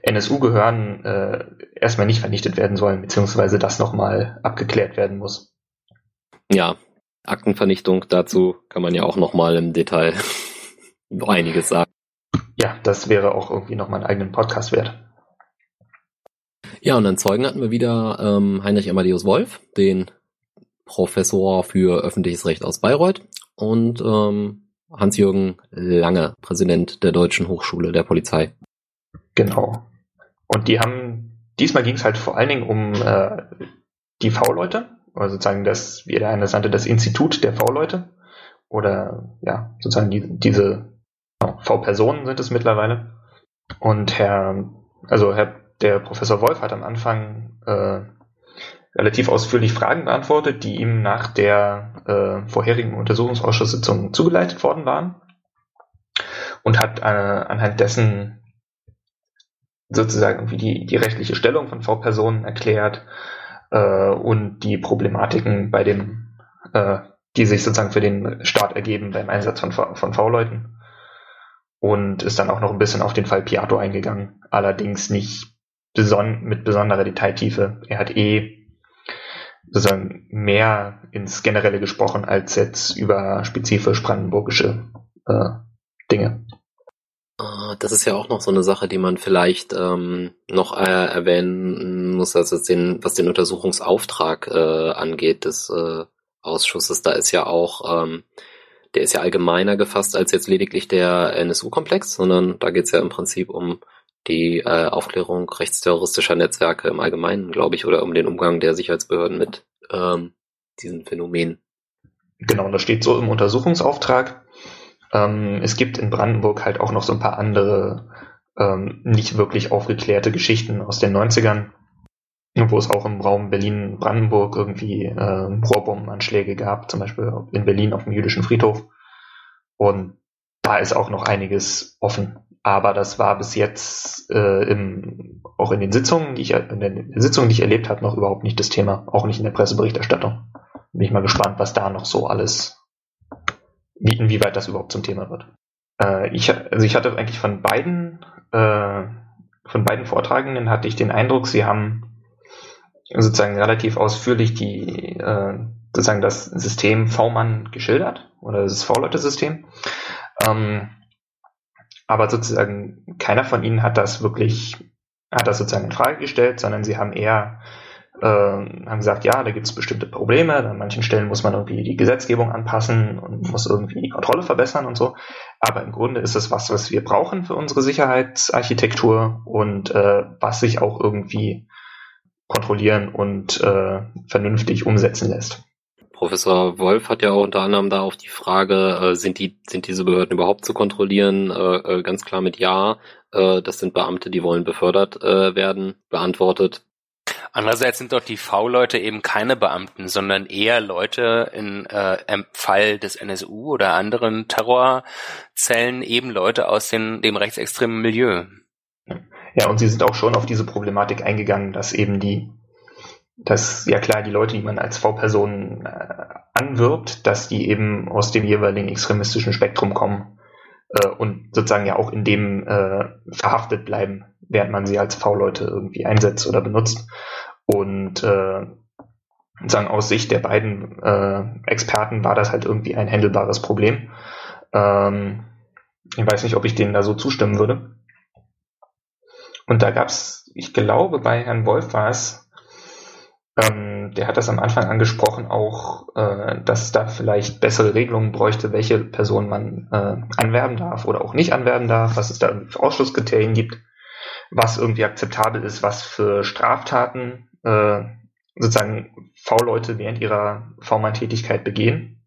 NSU gehören, äh, erstmal nicht vernichtet werden sollen, beziehungsweise das nochmal abgeklärt werden muss. Ja, Aktenvernichtung, dazu kann man ja auch nochmal im Detail einiges sagen. Ja, das wäre auch irgendwie nochmal einen eigenen Podcast wert. Ja, und dann Zeugen hatten wir wieder ähm, Heinrich Amadeus Wolf, den Professor für öffentliches Recht aus Bayreuth und ähm, Hans-Jürgen Lange, Präsident der Deutschen Hochschule der Polizei. Genau. Und die haben, diesmal ging es halt vor allen Dingen um äh, die V-Leute, oder sozusagen das, wie der eine nannte, das Institut der V-Leute. Oder ja, sozusagen die, diese V-Personen sind es mittlerweile. Und Herr, also Herr, der Professor Wolf hat am Anfang äh, relativ ausführlich Fragen beantwortet, die ihm nach der äh, vorherigen Untersuchungsausschusssitzung zugeleitet worden waren. Und hat äh, anhand dessen sozusagen irgendwie die, die rechtliche Stellung von V-Personen erklärt, äh, und die Problematiken bei dem, äh, die sich sozusagen für den Staat ergeben beim Einsatz von, von V-Leuten. Und ist dann auch noch ein bisschen auf den Fall Piato eingegangen, allerdings nicht beson mit besonderer Detailtiefe. Er hat eh sozusagen mehr ins Generelle gesprochen als jetzt über spezifisch brandenburgische äh, Dinge. Ah, das ist ja auch noch so eine Sache, die man vielleicht ähm, noch äh, erwähnen muss, also den, was den Untersuchungsauftrag äh, angeht des äh, Ausschusses. Da ist ja auch, ähm, der ist ja allgemeiner gefasst als jetzt lediglich der NSU-Komplex, sondern da geht es ja im Prinzip um die äh, Aufklärung rechtsterroristischer Netzwerke im Allgemeinen, glaube ich, oder um den Umgang der Sicherheitsbehörden mit ähm, diesen Phänomenen. Genau, da steht so im Untersuchungsauftrag. Ähm, es gibt in Brandenburg halt auch noch so ein paar andere ähm, nicht wirklich aufgeklärte Geschichten aus den 90ern, wo es auch im Raum Berlin-Brandenburg irgendwie äh, Rohrbombenanschläge gab, zum Beispiel in Berlin auf dem jüdischen Friedhof. Und da ist auch noch einiges offen. Aber das war bis jetzt äh, im, auch in den Sitzungen, die ich in den Sitzungen, die ich erlebt habe, noch überhaupt nicht das Thema, auch nicht in der Presseberichterstattung. Bin ich mal gespannt, was da noch so alles, wie, inwieweit das überhaupt zum Thema wird. Äh, ich, also ich hatte eigentlich von beiden, äh, von beiden Vortragenden hatte ich den Eindruck, sie haben sozusagen relativ ausführlich die, äh, sozusagen das System V-Mann geschildert oder das V-Leute-System. Ähm, aber sozusagen keiner von ihnen hat das wirklich, hat das sozusagen in Frage gestellt, sondern sie haben eher äh, haben gesagt, ja, da gibt es bestimmte Probleme, an manchen Stellen muss man irgendwie die Gesetzgebung anpassen und muss irgendwie die Kontrolle verbessern und so. Aber im Grunde ist es was, was wir brauchen für unsere Sicherheitsarchitektur und äh, was sich auch irgendwie kontrollieren und äh, vernünftig umsetzen lässt. Professor Wolf hat ja auch unter anderem da auf die Frage, äh, sind die, sind diese Behörden überhaupt zu kontrollieren, äh, äh, ganz klar mit Ja, äh, das sind Beamte, die wollen befördert äh, werden, beantwortet. Andererseits sind doch die V-Leute eben keine Beamten, sondern eher Leute in, äh, im Fall des NSU oder anderen Terrorzellen eben Leute aus den, dem rechtsextremen Milieu. Ja, und sie sind auch schon auf diese Problematik eingegangen, dass eben die dass ja klar die Leute, die man als V-Person äh, anwirbt, dass die eben aus dem jeweiligen extremistischen Spektrum kommen äh, und sozusagen ja auch in dem äh, verhaftet bleiben, während man sie als V-Leute irgendwie einsetzt oder benutzt. Und äh, sozusagen aus Sicht der beiden äh, Experten war das halt irgendwie ein handelbares Problem. Ähm, ich weiß nicht, ob ich denen da so zustimmen würde. Und da gab's, ich glaube, bei Herrn Wolf war es, ähm, der hat das am Anfang angesprochen, auch, äh, dass es da vielleicht bessere Regelungen bräuchte, welche Person man äh, anwerben darf oder auch nicht anwerben darf, was es da für Ausschlusskriterien gibt, was irgendwie akzeptabel ist, was für Straftaten äh, sozusagen V-Leute während ihrer V-Mann-Tätigkeit begehen.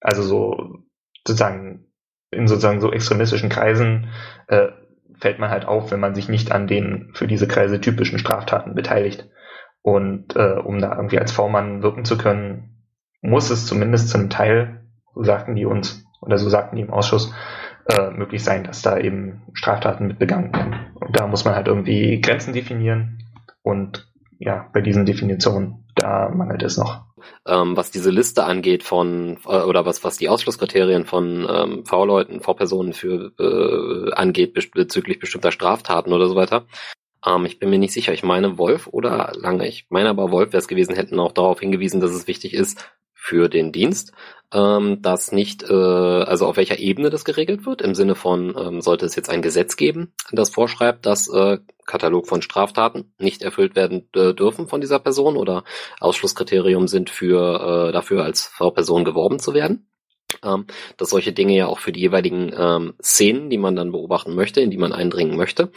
Also so sozusagen in sozusagen so extremistischen Kreisen äh, fällt man halt auf, wenn man sich nicht an den für diese Kreise typischen Straftaten beteiligt. Und äh, um da irgendwie als V-Mann wirken zu können, muss es zumindest zum Teil, so sagten die uns, oder so sagten die im Ausschuss, äh, möglich sein, dass da eben Straftaten mit begangen werden. Und da muss man halt irgendwie Grenzen definieren. Und ja, bei diesen Definitionen, da mangelt es noch. Ähm, was diese Liste angeht von, äh, oder was, was die Ausschlusskriterien von ähm, V-Leuten, V-Personen für äh, angeht bezüglich bestimmter Straftaten oder so weiter, ähm, ich bin mir nicht sicher. Ich meine Wolf oder Lange. Ich meine aber Wolf wäre es gewesen, hätten auch darauf hingewiesen, dass es wichtig ist für den Dienst, ähm, dass nicht, äh, also auf welcher Ebene das geregelt wird, im Sinne von, ähm, sollte es jetzt ein Gesetz geben, das vorschreibt, dass äh, Katalog von Straftaten nicht erfüllt werden äh, dürfen von dieser Person oder Ausschlusskriterium sind für äh, dafür als V-Person geworben zu werden ähm, dass solche Dinge ja auch für die jeweiligen ähm, Szenen, die man dann beobachten möchte, in die man eindringen möchte,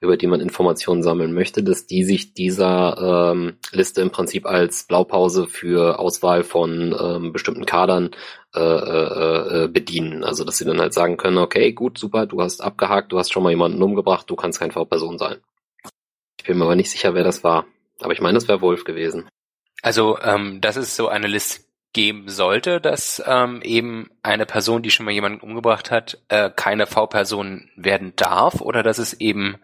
über die man Informationen sammeln möchte, dass die sich dieser ähm, Liste im Prinzip als Blaupause für Auswahl von ähm, bestimmten Kadern äh, äh, äh, bedienen. Also dass sie dann halt sagen können, okay, gut, super, du hast abgehakt, du hast schon mal jemanden umgebracht, du kannst kein V-Person sein. Ich bin mir aber nicht sicher, wer das war. Aber ich meine, es wäre Wolf gewesen. Also ähm, das ist so eine Liste geben sollte, dass ähm, eben eine Person, die schon mal jemanden umgebracht hat, äh, keine V-Person werden darf oder dass es eben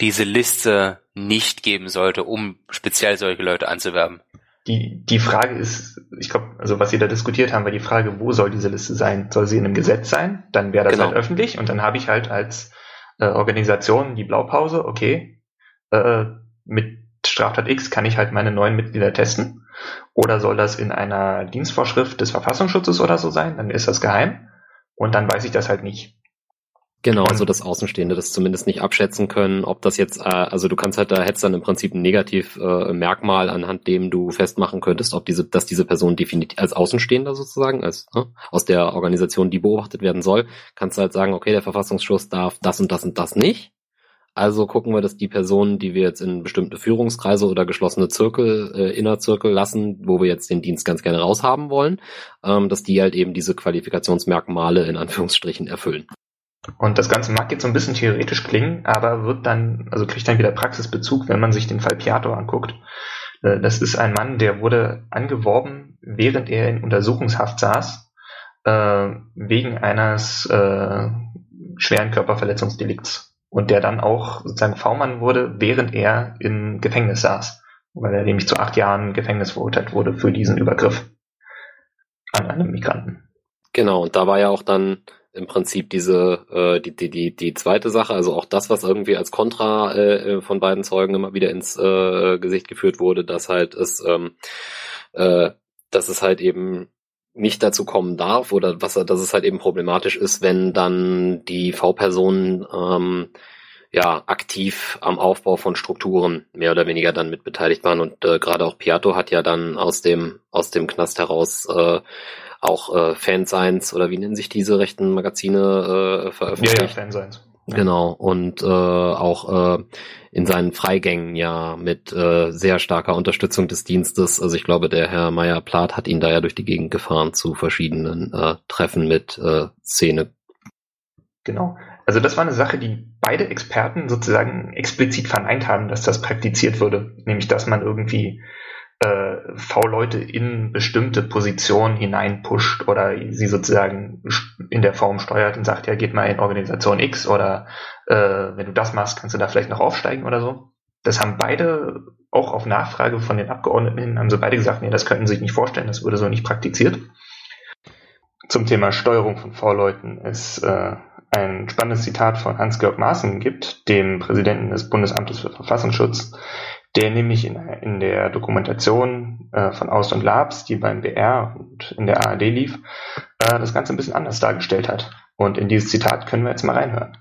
diese Liste nicht geben sollte, um speziell solche Leute anzuwerben? Die, die Frage ist, ich glaube, also was Sie da diskutiert haben, war die Frage, wo soll diese Liste sein? Soll sie in einem Gesetz sein? Dann wäre das genau. halt öffentlich und dann habe ich halt als äh, Organisation die Blaupause, okay, äh, mit Straftat X kann ich halt meine neuen Mitglieder testen Oder soll das in einer Dienstvorschrift des Verfassungsschutzes oder so sein? Dann ist das geheim. Und dann weiß ich das halt nicht. Genau, also das Außenstehende das zumindest nicht abschätzen können, ob das jetzt, äh, also du kannst halt, da hättest dann im Prinzip ein Negativmerkmal, äh, anhand dem du festmachen könntest, ob diese, dass diese Person definitiv als Außenstehender sozusagen, als ne, aus der Organisation, die beobachtet werden soll, kannst du halt sagen, okay, der Verfassungsschutz darf das und das und das nicht. Also gucken wir, dass die Personen, die wir jetzt in bestimmte Führungskreise oder geschlossene Zirkel, äh, Innerzirkel lassen, wo wir jetzt den Dienst ganz gerne raushaben wollen, ähm, dass die halt eben diese Qualifikationsmerkmale in Anführungsstrichen erfüllen. Und das Ganze mag jetzt so ein bisschen theoretisch klingen, aber wird dann, also kriegt dann wieder Praxisbezug, wenn man sich den Fall Piato anguckt. Äh, das ist ein Mann, der wurde angeworben, während er in Untersuchungshaft saß, äh, wegen eines äh, schweren Körperverletzungsdelikts. Und der dann auch sozusagen V-Mann wurde, während er im Gefängnis saß. Weil er nämlich zu acht Jahren Gefängnis verurteilt wurde für diesen Übergriff an einem Migranten. Genau, und da war ja auch dann im Prinzip diese äh, die, die die die zweite Sache, also auch das, was irgendwie als Kontra äh, von beiden Zeugen immer wieder ins äh, Gesicht geführt wurde, dass halt es ähm, äh, dass es halt eben nicht dazu kommen darf oder was dass es halt eben problematisch ist, wenn dann die V-Personen ähm, ja aktiv am Aufbau von Strukturen mehr oder weniger dann mit beteiligt waren und äh, gerade auch Piatto hat ja dann aus dem aus dem Knast heraus äh, auch äh, Fansigns oder wie nennen sich diese rechten Magazine äh, veröffentlicht. Ja, ja Fansigns. Ja. Genau, und äh, auch äh, in seinen Freigängen ja mit äh, sehr starker Unterstützung des Dienstes. Also ich glaube, der Herr Meyer-Plath hat ihn da ja durch die Gegend gefahren zu verschiedenen äh, Treffen mit äh, Szene. Genau. Also das war eine Sache, die beide Experten sozusagen explizit verneint haben, dass das praktiziert würde. Nämlich, dass man irgendwie äh, V-Leute in bestimmte Positionen hineinpusht oder sie sozusagen in der Form steuert und sagt, ja, geht mal in Organisation X oder äh, wenn du das machst, kannst du da vielleicht noch aufsteigen oder so. Das haben beide auch auf Nachfrage von den Abgeordneten hin, haben sie beide gesagt, nee, das könnten sie sich nicht vorstellen, das wurde so nicht praktiziert. Zum Thema Steuerung von V-Leuten ist äh, ein spannendes Zitat von Hans-Georg Maaßen gibt, dem Präsidenten des Bundesamtes für Verfassungsschutz, der nämlich in, in der Dokumentation äh, von Aust und Labs, die beim BR und in der ARD lief, äh, das Ganze ein bisschen anders dargestellt hat. Und in dieses Zitat können wir jetzt mal reinhören.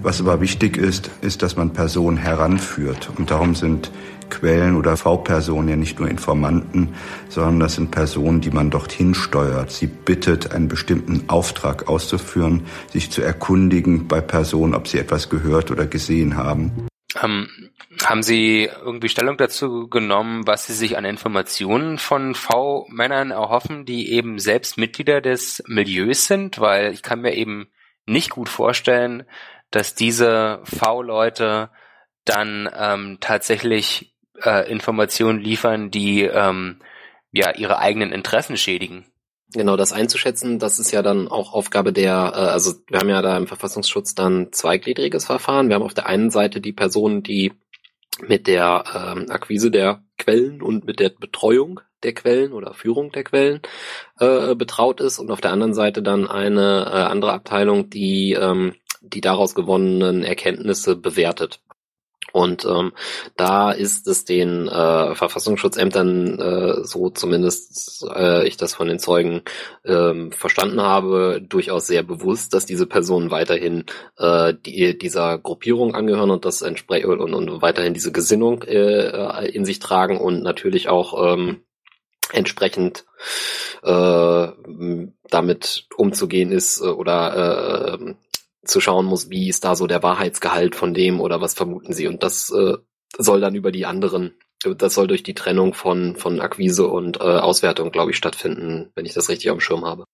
Was aber wichtig ist, ist, dass man Personen heranführt. Und darum sind Quellen oder V-Personen ja nicht nur Informanten, sondern das sind Personen, die man dorthin steuert. Sie bittet, einen bestimmten Auftrag auszuführen, sich zu erkundigen bei Personen, ob sie etwas gehört oder gesehen haben. Ähm, haben Sie irgendwie Stellung dazu genommen, was Sie sich an Informationen von V-Männern erhoffen, die eben selbst Mitglieder des Milieus sind? Weil ich kann mir eben nicht gut vorstellen, dass diese V-Leute dann ähm, tatsächlich äh, Informationen liefern, die ähm, ja ihre eigenen Interessen schädigen. Genau, das einzuschätzen, das ist ja dann auch Aufgabe der, äh, also wir haben ja da im Verfassungsschutz dann zweigliedriges Verfahren. Wir haben auf der einen Seite die Personen, die mit der ähm, Akquise der Quellen und mit der Betreuung der Quellen oder Führung der Quellen äh, betraut ist und auf der anderen Seite dann eine äh, andere Abteilung, die ähm, die daraus gewonnenen Erkenntnisse bewertet. Und ähm, da ist es den äh, Verfassungsschutzämtern, äh, so zumindest äh, ich das von den Zeugen ähm, verstanden habe, durchaus sehr bewusst, dass diese Personen weiterhin äh, die, dieser Gruppierung angehören und das entsprechend und, und weiterhin diese Gesinnung äh, in sich tragen und natürlich auch ähm, entsprechend äh, damit umzugehen ist äh, oder äh, zu schauen muss, wie ist da so der Wahrheitsgehalt von dem oder was vermuten sie. Und das äh, soll dann über die anderen, das soll durch die Trennung von, von Akquise und äh, Auswertung, glaube ich, stattfinden, wenn ich das richtig am Schirm habe.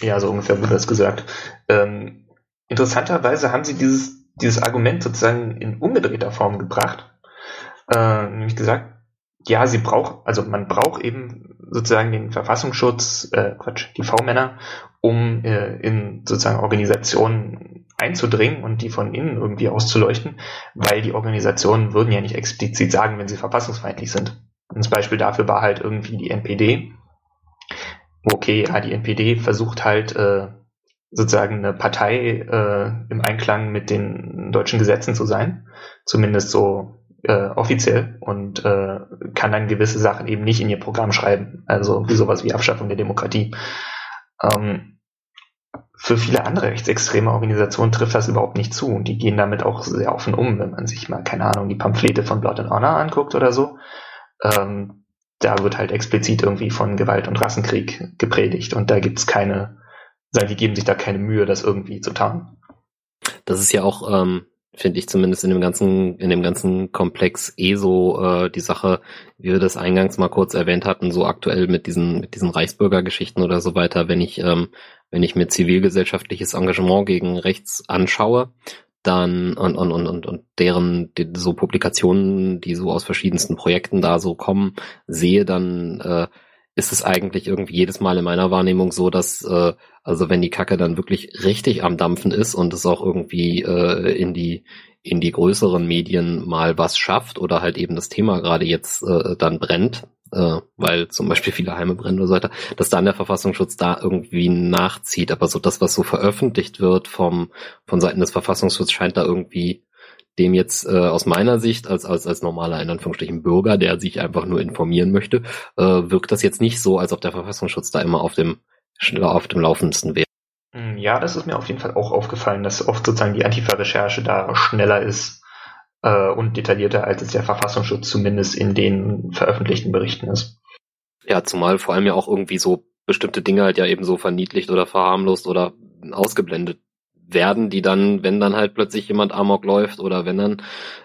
Ja, so ungefähr wurde das gesagt. Ähm, interessanterweise haben sie dieses, dieses Argument sozusagen in umgedrehter Form gebracht. Äh, nämlich gesagt, ja, sie braucht, also man braucht eben sozusagen den Verfassungsschutz, äh, Quatsch, die V-Männer, um äh, in sozusagen Organisationen einzudringen und die von innen irgendwie auszuleuchten, weil die Organisationen würden ja nicht explizit sagen, wenn sie verfassungsfeindlich sind. Und das Beispiel dafür war halt irgendwie die NPD. Okay, ja, die NPD versucht halt äh, sozusagen eine Partei äh, im Einklang mit den deutschen Gesetzen zu sein. Zumindest so äh, offiziell und äh, kann dann gewisse Sachen eben nicht in ihr Programm schreiben. Also wie sowas wie Abschaffung der Demokratie. Ähm, für viele andere rechtsextreme Organisationen trifft das überhaupt nicht zu und die gehen damit auch sehr offen um, wenn man sich mal, keine Ahnung, die Pamphlete von Blood and Honor anguckt oder so. Ähm, da wird halt explizit irgendwie von Gewalt und Rassenkrieg gepredigt und da gibt's keine, sagen die geben sich da keine Mühe, das irgendwie zu tarnen. Das ist ja auch ähm, finde ich zumindest in dem ganzen, in dem ganzen Komplex eh so äh, die Sache, wie wir das eingangs mal kurz erwähnt hatten, so aktuell mit diesen, mit diesen Reichsbürgergeschichten oder so weiter, wenn ich, ähm, wenn ich mir zivilgesellschaftliches Engagement gegen rechts anschaue, dann und, und, und, und, und deren die, so Publikationen, die so aus verschiedensten Projekten da so kommen, sehe, dann äh, ist es eigentlich irgendwie jedes Mal in meiner Wahrnehmung so, dass äh, also wenn die Kacke dann wirklich richtig am Dampfen ist und es auch irgendwie äh, in die in die größeren Medien mal was schafft oder halt eben das Thema gerade jetzt äh, dann brennt, äh, weil zum Beispiel viele Heime brennen oder so weiter, dass dann der Verfassungsschutz da irgendwie nachzieht. Aber so das, was so veröffentlicht wird vom von Seiten des Verfassungsschutzes, scheint da irgendwie dem jetzt äh, aus meiner Sicht als als als normaler in Anführungsstrichen Bürger, der sich einfach nur informieren möchte, äh, wirkt das jetzt nicht so, als ob der Verfassungsschutz da immer auf dem auf dem laufendsten wäre. Hm, ja, das ist mir auf jeden Fall auch aufgefallen, dass oft sozusagen die Antifa-Recherche da schneller ist äh, und detaillierter, als es der Verfassungsschutz zumindest in den veröffentlichten Berichten ist. Ja, zumal vor allem ja auch irgendwie so bestimmte Dinge halt ja eben so verniedlicht oder verharmlost oder ausgeblendet werden, die dann, wenn dann halt plötzlich jemand Amok läuft oder wenn dann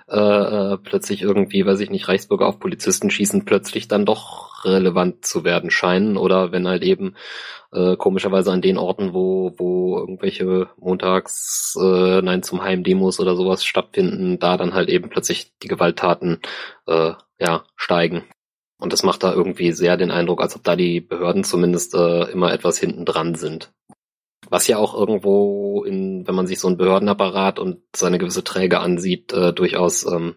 äh, äh, plötzlich irgendwie, weiß ich nicht, Reichsbürger auf Polizisten schießen, plötzlich dann doch relevant zu werden scheinen oder wenn halt eben äh, komischerweise an den Orten, wo, wo irgendwelche Montags äh, Nein zum Heim-Demos oder sowas stattfinden, da dann halt eben plötzlich die Gewalttaten äh, ja, steigen. Und das macht da irgendwie sehr den Eindruck, als ob da die Behörden zumindest äh, immer etwas hinten dran sind. Was ja auch irgendwo in, wenn man sich so einen Behördenapparat und seine gewisse Träge ansieht, äh, durchaus ähm,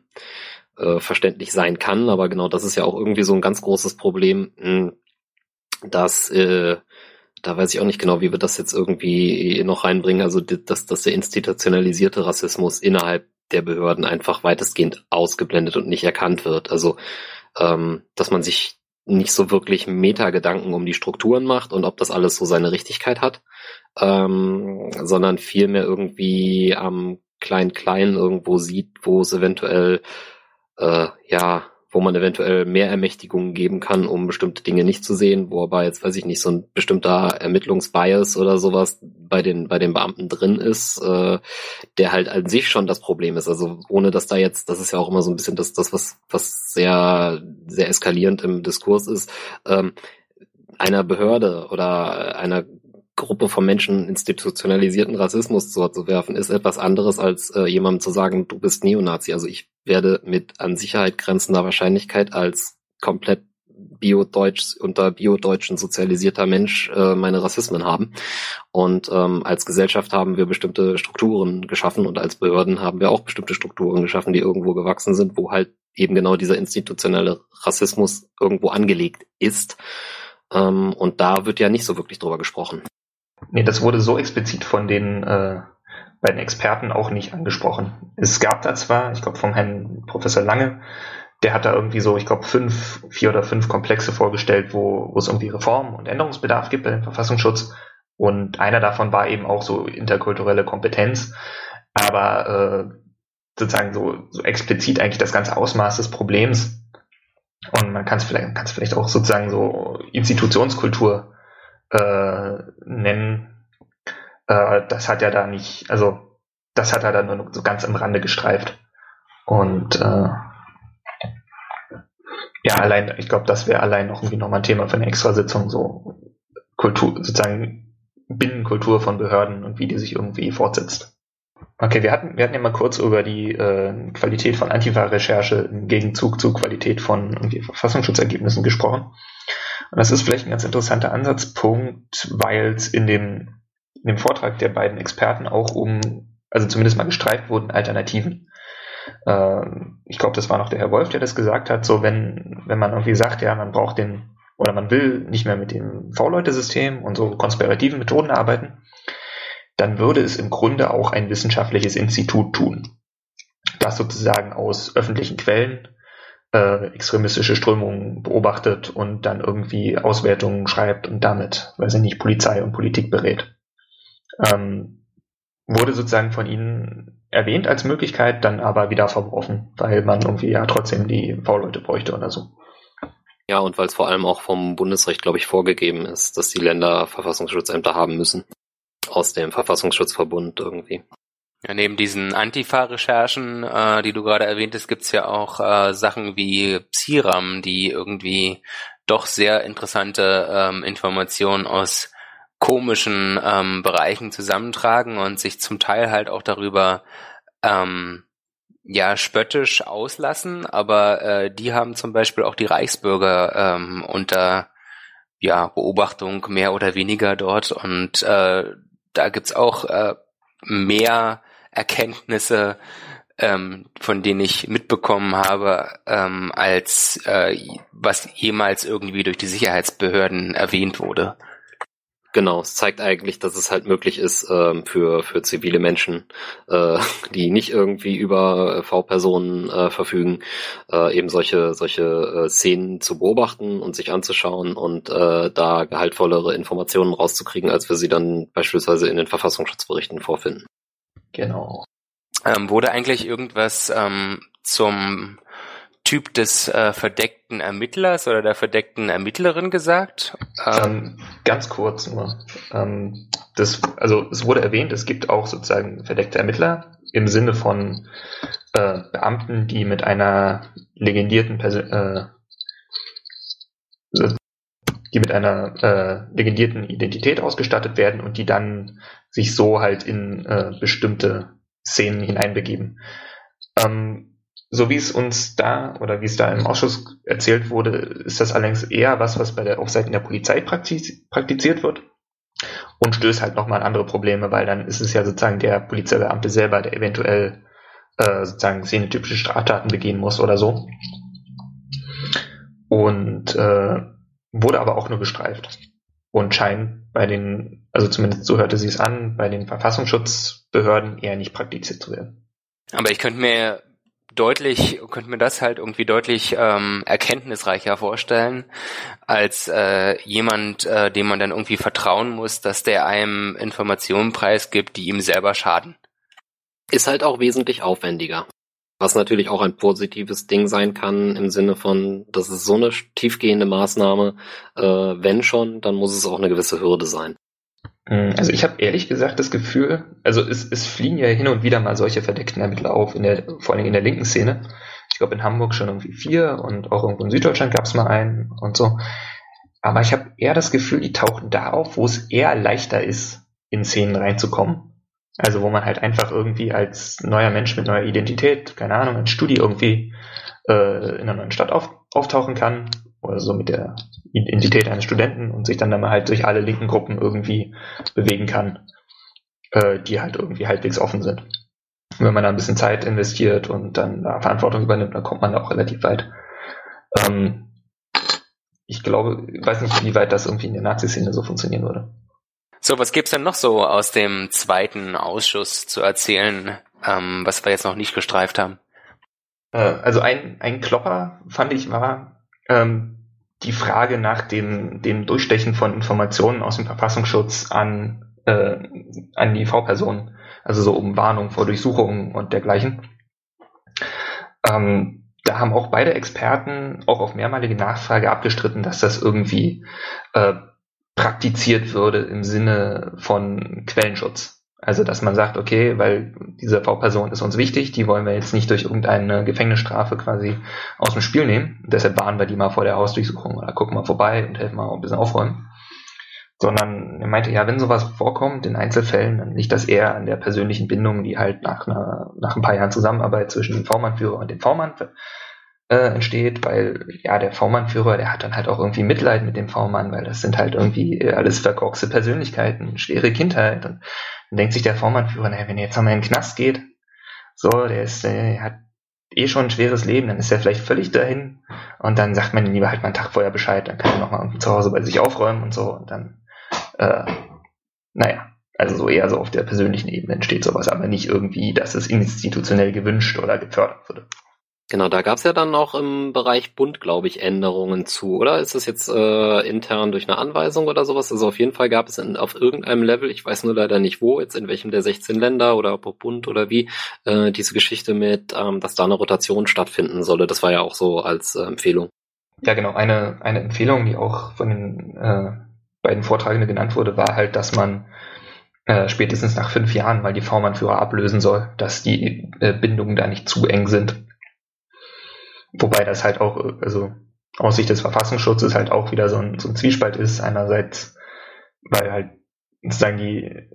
äh, verständlich sein kann. Aber genau das ist ja auch irgendwie so ein ganz großes Problem, mh, hm, dass äh, da weiß ich auch nicht genau, wie wir das jetzt irgendwie noch reinbringen. Also dass, dass der institutionalisierte Rassismus innerhalb der Behörden einfach weitestgehend ausgeblendet und nicht erkannt wird. Also ähm, dass man sich nicht so wirklich Meta-Gedanken um die Strukturen macht und ob das alles so seine Richtigkeit hat, ähm, sondern vielmehr irgendwie am Klein-Klein irgendwo sieht, wo es eventuell äh, ja wo man eventuell mehr Ermächtigungen geben kann, um bestimmte Dinge nicht zu sehen, wo aber jetzt weiß ich nicht so ein bestimmter Ermittlungsbias oder sowas bei den bei den Beamten drin ist, äh, der halt an sich schon das Problem ist. Also ohne dass da jetzt, das ist ja auch immer so ein bisschen das das was was sehr sehr eskalierend im Diskurs ist. Ähm, einer Behörde oder einer Gruppe von Menschen institutionalisierten Rassismus zuzuwerfen, ist etwas anderes als äh, jemandem zu sagen, du bist Neonazi. Also ich werde mit an Sicherheit grenzender Wahrscheinlichkeit als komplett biodeutsch unter biodeutschen sozialisierter Mensch äh, meine Rassismen haben. Und ähm, als Gesellschaft haben wir bestimmte Strukturen geschaffen und als Behörden haben wir auch bestimmte Strukturen geschaffen, die irgendwo gewachsen sind, wo halt eben genau dieser institutionelle Rassismus irgendwo angelegt ist. Ähm, und da wird ja nicht so wirklich drüber gesprochen. Nee, das wurde so explizit von den äh, beiden Experten auch nicht angesprochen. Es gab da zwar, ich glaube vom Herrn Professor Lange, der hat da irgendwie so, ich glaube, fünf, vier oder fünf Komplexe vorgestellt, wo, wo es irgendwie Reform und Änderungsbedarf gibt bei dem Verfassungsschutz. Und einer davon war eben auch so interkulturelle Kompetenz. Aber äh, sozusagen so, so explizit eigentlich das ganze Ausmaß des Problems. Und man kann es vielleicht, kann es vielleicht auch sozusagen so Institutionskultur äh, nennen, äh, das hat er da nicht, also das hat er da nur so ganz im Rande gestreift. Und äh, ja, allein, ich glaube, das wäre allein noch irgendwie nochmal ein Thema für eine Extrasitzung, so Kultur, sozusagen Binnenkultur von Behörden und wie die sich irgendwie fortsetzt. Okay, wir hatten, wir hatten ja mal kurz über die äh, Qualität von Antifa-Recherche im Gegenzug zur Qualität von Verfassungsschutzergebnissen gesprochen. Und das ist vielleicht ein ganz interessanter Ansatzpunkt, weil es in dem, in dem Vortrag der beiden Experten auch um, also zumindest mal gestreift wurden, Alternativen. Ähm, ich glaube, das war noch der Herr Wolf, der das gesagt hat, so wenn, wenn man irgendwie sagt, ja, man braucht den, oder man will nicht mehr mit dem V-Leute-System und so konspirativen Methoden arbeiten, dann würde es im Grunde auch ein wissenschaftliches Institut tun. das sozusagen aus öffentlichen Quellen äh, extremistische Strömungen beobachtet und dann irgendwie Auswertungen schreibt und damit, weiß ich nicht, Polizei und Politik berät. Ähm, wurde sozusagen von ihnen erwähnt als Möglichkeit, dann aber wieder verworfen, weil man irgendwie ja trotzdem die V-Leute bräuchte oder so. Ja, und weil es vor allem auch vom Bundesrecht, glaube ich, vorgegeben ist, dass die Länder Verfassungsschutzämter haben müssen. Aus dem Verfassungsschutzverbund irgendwie. Ja, neben diesen Antifa-Recherchen, äh, die du gerade erwähntest, gibt's ja auch äh, Sachen wie Psiram, die irgendwie doch sehr interessante ähm, Informationen aus komischen ähm, Bereichen zusammentragen und sich zum Teil halt auch darüber ähm, ja spöttisch auslassen, aber äh, die haben zum Beispiel auch die Reichsbürger ähm, unter ja Beobachtung mehr oder weniger dort. Und äh, da gibt's auch äh, mehr Erkenntnisse, ähm, von denen ich mitbekommen habe, ähm, als äh, was jemals irgendwie durch die Sicherheitsbehörden erwähnt wurde. Genau, es zeigt eigentlich, dass es halt möglich ist, ähm, für, für zivile Menschen, äh, die nicht irgendwie über V-Personen äh, verfügen, äh, eben solche, solche äh, Szenen zu beobachten und sich anzuschauen und äh, da gehaltvollere Informationen rauszukriegen, als wir sie dann beispielsweise in den Verfassungsschutzberichten vorfinden. Genau. Ähm, wurde eigentlich irgendwas ähm, zum Typ des äh, verdeckten Ermittlers oder der verdeckten Ermittlerin gesagt? Ähm, ähm, ganz kurz nur. Ähm, das, also es wurde erwähnt, es gibt auch sozusagen verdeckte Ermittler im Sinne von äh, Beamten, die mit einer legendierten Person, äh, die mit einer äh, legendierten Identität ausgestattet werden und die dann sich so halt in äh, bestimmte Szenen hineinbegeben. Ähm, so wie es uns da oder wie es da im Ausschuss erzählt wurde, ist das allerdings eher was, was bei der, auf Seiten der Polizei praktiz, praktiziert wird und stößt halt nochmal an andere Probleme, weil dann ist es ja sozusagen der Polizeibeamte selber, der eventuell äh, sozusagen szenetypische Straftaten begehen muss oder so. Und äh, wurde aber auch nur gestreift und scheint bei den, also zumindest so hörte sie es an, bei den Verfassungsschutzbehörden eher nicht praktiziert zu werden. Aber ich könnte mir deutlich, könnte mir das halt irgendwie deutlich ähm, erkenntnisreicher vorstellen, als äh, jemand, äh, dem man dann irgendwie vertrauen muss, dass der einem Informationen preisgibt, die ihm selber schaden. Ist halt auch wesentlich aufwendiger. Was natürlich auch ein positives Ding sein kann im Sinne von, das ist so eine tiefgehende Maßnahme, äh, wenn schon, dann muss es auch eine gewisse Hürde sein. Hm, also ich habe ehrlich gesagt das Gefühl, also es, es fliegen ja hin und wieder mal solche verdeckten Ermittler auf, in der, vor allem in der linken Szene. Ich glaube in Hamburg schon irgendwie vier und auch irgendwo in Süddeutschland gab es mal einen und so. Aber ich habe eher das Gefühl, die tauchen da auf, wo es eher leichter ist, in Szenen reinzukommen. Also wo man halt einfach irgendwie als neuer Mensch mit neuer Identität, keine Ahnung, ein Studi irgendwie äh, in einer neuen Stadt auf, auftauchen kann oder so mit der Identität eines Studenten und sich dann dann halt durch alle linken Gruppen irgendwie bewegen kann, äh, die halt irgendwie halbwegs offen sind. Und wenn man da ein bisschen Zeit investiert und dann da Verantwortung übernimmt, dann kommt man da auch relativ weit. Ähm, ich glaube, ich weiß nicht, wie weit das irgendwie in der Nazi-Szene so funktionieren würde. So, was gibt's denn noch so aus dem zweiten Ausschuss zu erzählen, ähm, was wir jetzt noch nicht gestreift haben? Äh, also ein, ein Klopper, fand ich, war, ähm, die Frage nach dem, dem Durchstechen von Informationen aus dem Verfassungsschutz an, äh, an die V-Personen, also so um Warnung vor Durchsuchungen und dergleichen. Ähm, da haben auch beide Experten auch auf mehrmalige Nachfrage abgestritten, dass das irgendwie äh, praktiziert würde im Sinne von Quellenschutz. Also, dass man sagt, okay, weil diese V-Person ist uns wichtig, die wollen wir jetzt nicht durch irgendeine Gefängnisstrafe quasi aus dem Spiel nehmen. deshalb warnen wir die mal vor der Hausdurchsuchung oder gucken mal vorbei und helfen mal ein bisschen aufräumen. Sondern er meinte, ja, wenn sowas vorkommt in Einzelfällen, dann liegt das eher an der persönlichen Bindung, die halt nach, einer, nach ein paar Jahren Zusammenarbeit zwischen dem V-Mann-Führer und dem V-Mann äh, entsteht, weil ja der V-Mann-Führer, der hat dann halt auch irgendwie Mitleid mit dem V-Mann, weil das sind halt irgendwie alles verkorkste Persönlichkeiten, schwere Kindheit. Und dann denkt sich der Vormannführer, naja, wenn er jetzt nochmal in den Knast geht, so, der ist, äh, hat eh schon ein schweres Leben, dann ist er vielleicht völlig dahin. Und dann sagt man ihm lieber halt mal einen Tag vorher Bescheid, dann kann er nochmal zu Hause bei sich aufräumen und so. Und dann, äh, naja, Also so eher so auf der persönlichen Ebene entsteht sowas, aber nicht irgendwie, dass es institutionell gewünscht oder gefördert wurde. Genau, da gab es ja dann auch im Bereich Bund, glaube ich, Änderungen zu, oder? Ist das jetzt äh, intern durch eine Anweisung oder sowas? Also auf jeden Fall gab es in, auf irgendeinem Level, ich weiß nur leider nicht wo, jetzt in welchem der 16 Länder oder ob Bund oder wie, äh, diese Geschichte mit, ähm, dass da eine Rotation stattfinden solle. Das war ja auch so als äh, Empfehlung. Ja, genau. Eine, eine Empfehlung, die auch von den äh, beiden Vortragenden genannt wurde, war halt, dass man äh, spätestens nach fünf Jahren mal die V-Mann-Führer ablösen soll, dass die äh, Bindungen da nicht zu eng sind. Wobei das halt auch, also aus Sicht des Verfassungsschutzes halt auch wieder so ein, so ein Zwiespalt ist. Einerseits, weil halt sozusagen die,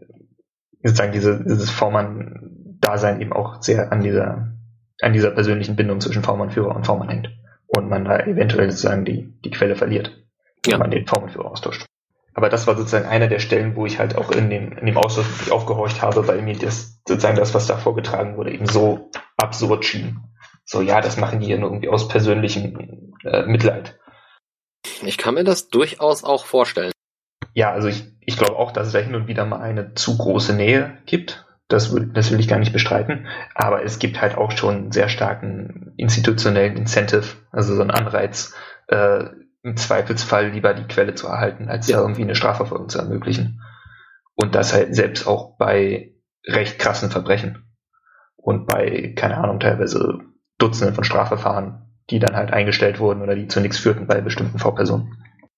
sozusagen diese, dieses V-Mann-Dasein eben auch sehr an dieser, an dieser persönlichen Bindung zwischen V-Mann-Führer und V-Mann hängt. Und man da eventuell sozusagen die, die Quelle verliert, wenn ja. man den V-Mann-Führer austauscht. Aber das war sozusagen einer der Stellen, wo ich halt auch in dem, in dem Ausschuss wirklich aufgehorcht habe, weil mir das, sozusagen das, was da vorgetragen wurde, eben so absurd schien so, ja, das machen die ja nur irgendwie aus persönlichem äh, Mitleid. Ich kann mir das durchaus auch vorstellen. Ja, also ich, ich glaube auch, dass es da hin und wieder mal eine zu große Nähe gibt. Das, das will ich gar nicht bestreiten. Aber es gibt halt auch schon einen sehr starken institutionellen Incentive, also so einen Anreiz, äh, im Zweifelsfall lieber die Quelle zu erhalten, als ja irgendwie eine Strafverfolgung zu ermöglichen. Und das halt selbst auch bei recht krassen Verbrechen. Und bei, keine Ahnung, teilweise Dutzende von Strafverfahren, die dann halt eingestellt wurden oder die zu nichts führten bei bestimmten V-Personen.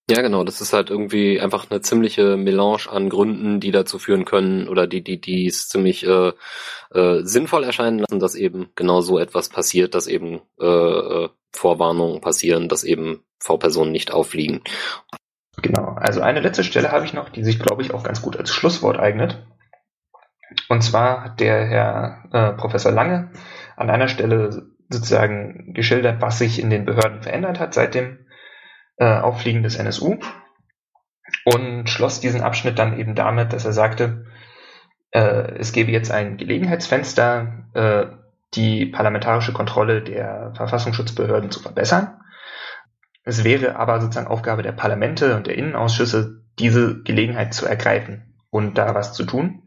Ja, genau. Das ist halt irgendwie einfach eine ziemliche Melange an Gründen, die dazu führen können oder die, die, die es ziemlich äh, äh, sinnvoll erscheinen lassen, dass eben genau so etwas passiert, dass eben äh, äh Vorwarnungen passieren, dass eben V-Personen nicht auffliegen. Genau. Also eine letzte Stelle habe ich noch, die sich, glaube ich, auch ganz gut als Schlusswort eignet. Und zwar hat der Herr äh, Professor Lange an einer Stelle sozusagen geschildert, was sich in den Behörden verändert hat seit dem äh, Auffliegen des NSU und schloss diesen Abschnitt dann eben damit, dass er sagte, äh, es gebe jetzt ein Gelegenheitsfenster, äh, die parlamentarische Kontrolle der Verfassungsschutzbehörden zu verbessern. Es wäre aber sozusagen Aufgabe der Parlamente und der Innenausschüsse, diese Gelegenheit zu ergreifen und da was zu tun.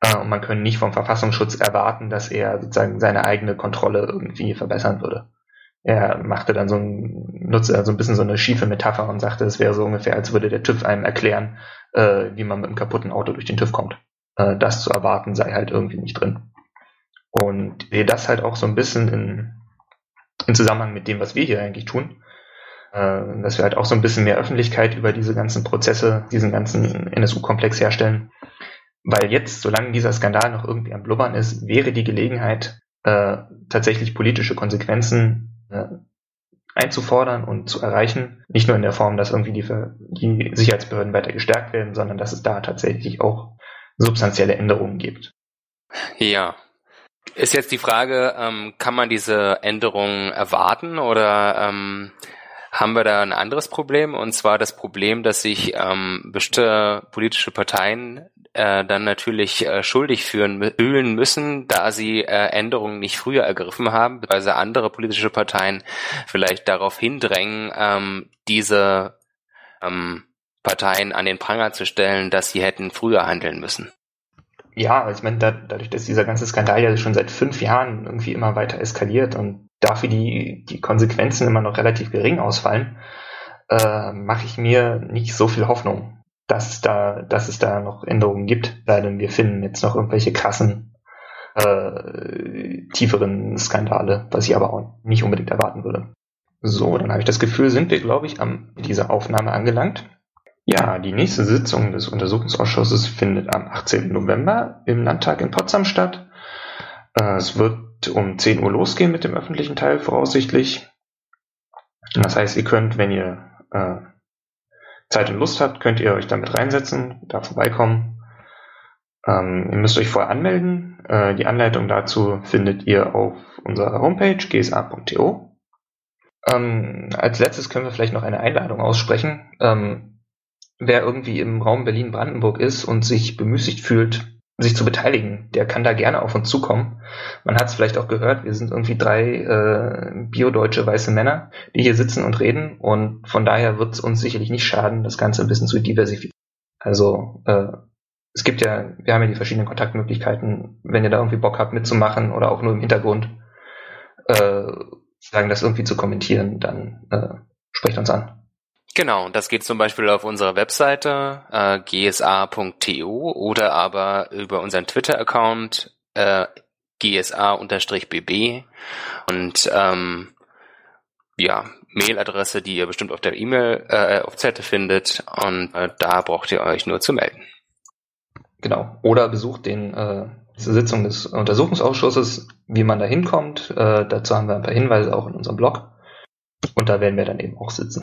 Äh, und man könnte nicht vom Verfassungsschutz erwarten, dass er sozusagen seine eigene Kontrolle irgendwie verbessern würde. Er machte dann so ein, nutzte so ein bisschen so eine schiefe Metapher und sagte, es wäre so ungefähr, als würde der TÜV einem erklären, äh, wie man mit einem kaputten Auto durch den TÜV kommt. Äh, das zu erwarten sei halt irgendwie nicht drin. Und sehe das halt auch so ein bisschen in, in Zusammenhang mit dem, was wir hier eigentlich tun, äh, dass wir halt auch so ein bisschen mehr Öffentlichkeit über diese ganzen Prozesse, diesen ganzen NSU-Komplex herstellen weil jetzt, solange dieser Skandal noch irgendwie am Blubbern ist, wäre die Gelegenheit, äh, tatsächlich politische Konsequenzen äh, einzufordern und zu erreichen. Nicht nur in der Form, dass irgendwie die, die Sicherheitsbehörden weiter gestärkt werden, sondern dass es da tatsächlich auch substanzielle Änderungen gibt. Ja. Ist jetzt die Frage, ähm, kann man diese Änderungen erwarten oder ähm, haben wir da ein anderes Problem, und zwar das Problem, dass sich ähm, bestimmte politische Parteien äh, dann natürlich äh, schuldig führen, fühlen müssen, da sie äh, Änderungen nicht früher ergriffen haben, beziehungsweise andere politische Parteien vielleicht darauf hindrängen, ähm, diese ähm, Parteien an den Pranger zu stellen, dass sie hätten früher handeln müssen. Ja, ich meine, da, dadurch, dass dieser ganze Skandal ja schon seit fünf Jahren irgendwie immer weiter eskaliert und dafür die, die Konsequenzen immer noch relativ gering ausfallen, äh, mache ich mir nicht so viel Hoffnung, dass da, dass es da noch Änderungen gibt, sei wir finden jetzt noch irgendwelche krassen, äh, tieferen Skandale, was ich aber auch nicht unbedingt erwarten würde. So, dann habe ich das Gefühl, sind wir, glaube ich, am dieser Aufnahme angelangt. Ja, die nächste Sitzung des Untersuchungsausschusses findet am 18. November im Landtag in Potsdam statt. Äh, es wird um 10 Uhr losgehen mit dem öffentlichen Teil voraussichtlich. Das heißt, ihr könnt, wenn ihr äh, Zeit und Lust habt, könnt ihr euch damit reinsetzen, da vorbeikommen. Ähm, ihr müsst euch vorher anmelden. Äh, die Anleitung dazu findet ihr auf unserer Homepage gsa.to. Ähm, als letztes können wir vielleicht noch eine Einladung aussprechen. Ähm, wer irgendwie im Raum Berlin-Brandenburg ist und sich bemüßigt fühlt, sich zu beteiligen, der kann da gerne auf uns zukommen. Man hat es vielleicht auch gehört, wir sind irgendwie drei äh, biodeutsche weiße Männer, die hier sitzen und reden und von daher wird es uns sicherlich nicht schaden, das Ganze ein bisschen zu diversifizieren. Also äh, es gibt ja, wir haben ja die verschiedenen Kontaktmöglichkeiten, wenn ihr da irgendwie Bock habt mitzumachen oder auch nur im Hintergrund äh, sagen, das irgendwie zu kommentieren, dann äh, sprecht uns an. Genau, das geht zum Beispiel auf unserer Webseite äh, gsa.to oder aber über unseren Twitter-Account äh, gsa-bb und ähm, ja, Mailadresse, die ihr bestimmt auf der E-Mail äh, auf Zettel findet und äh, da braucht ihr euch nur zu melden. Genau. Oder besucht den äh, Sitzung des Untersuchungsausschusses, wie man da hinkommt. Äh, dazu haben wir ein paar Hinweise auch in unserem Blog. Und da werden wir dann eben auch sitzen.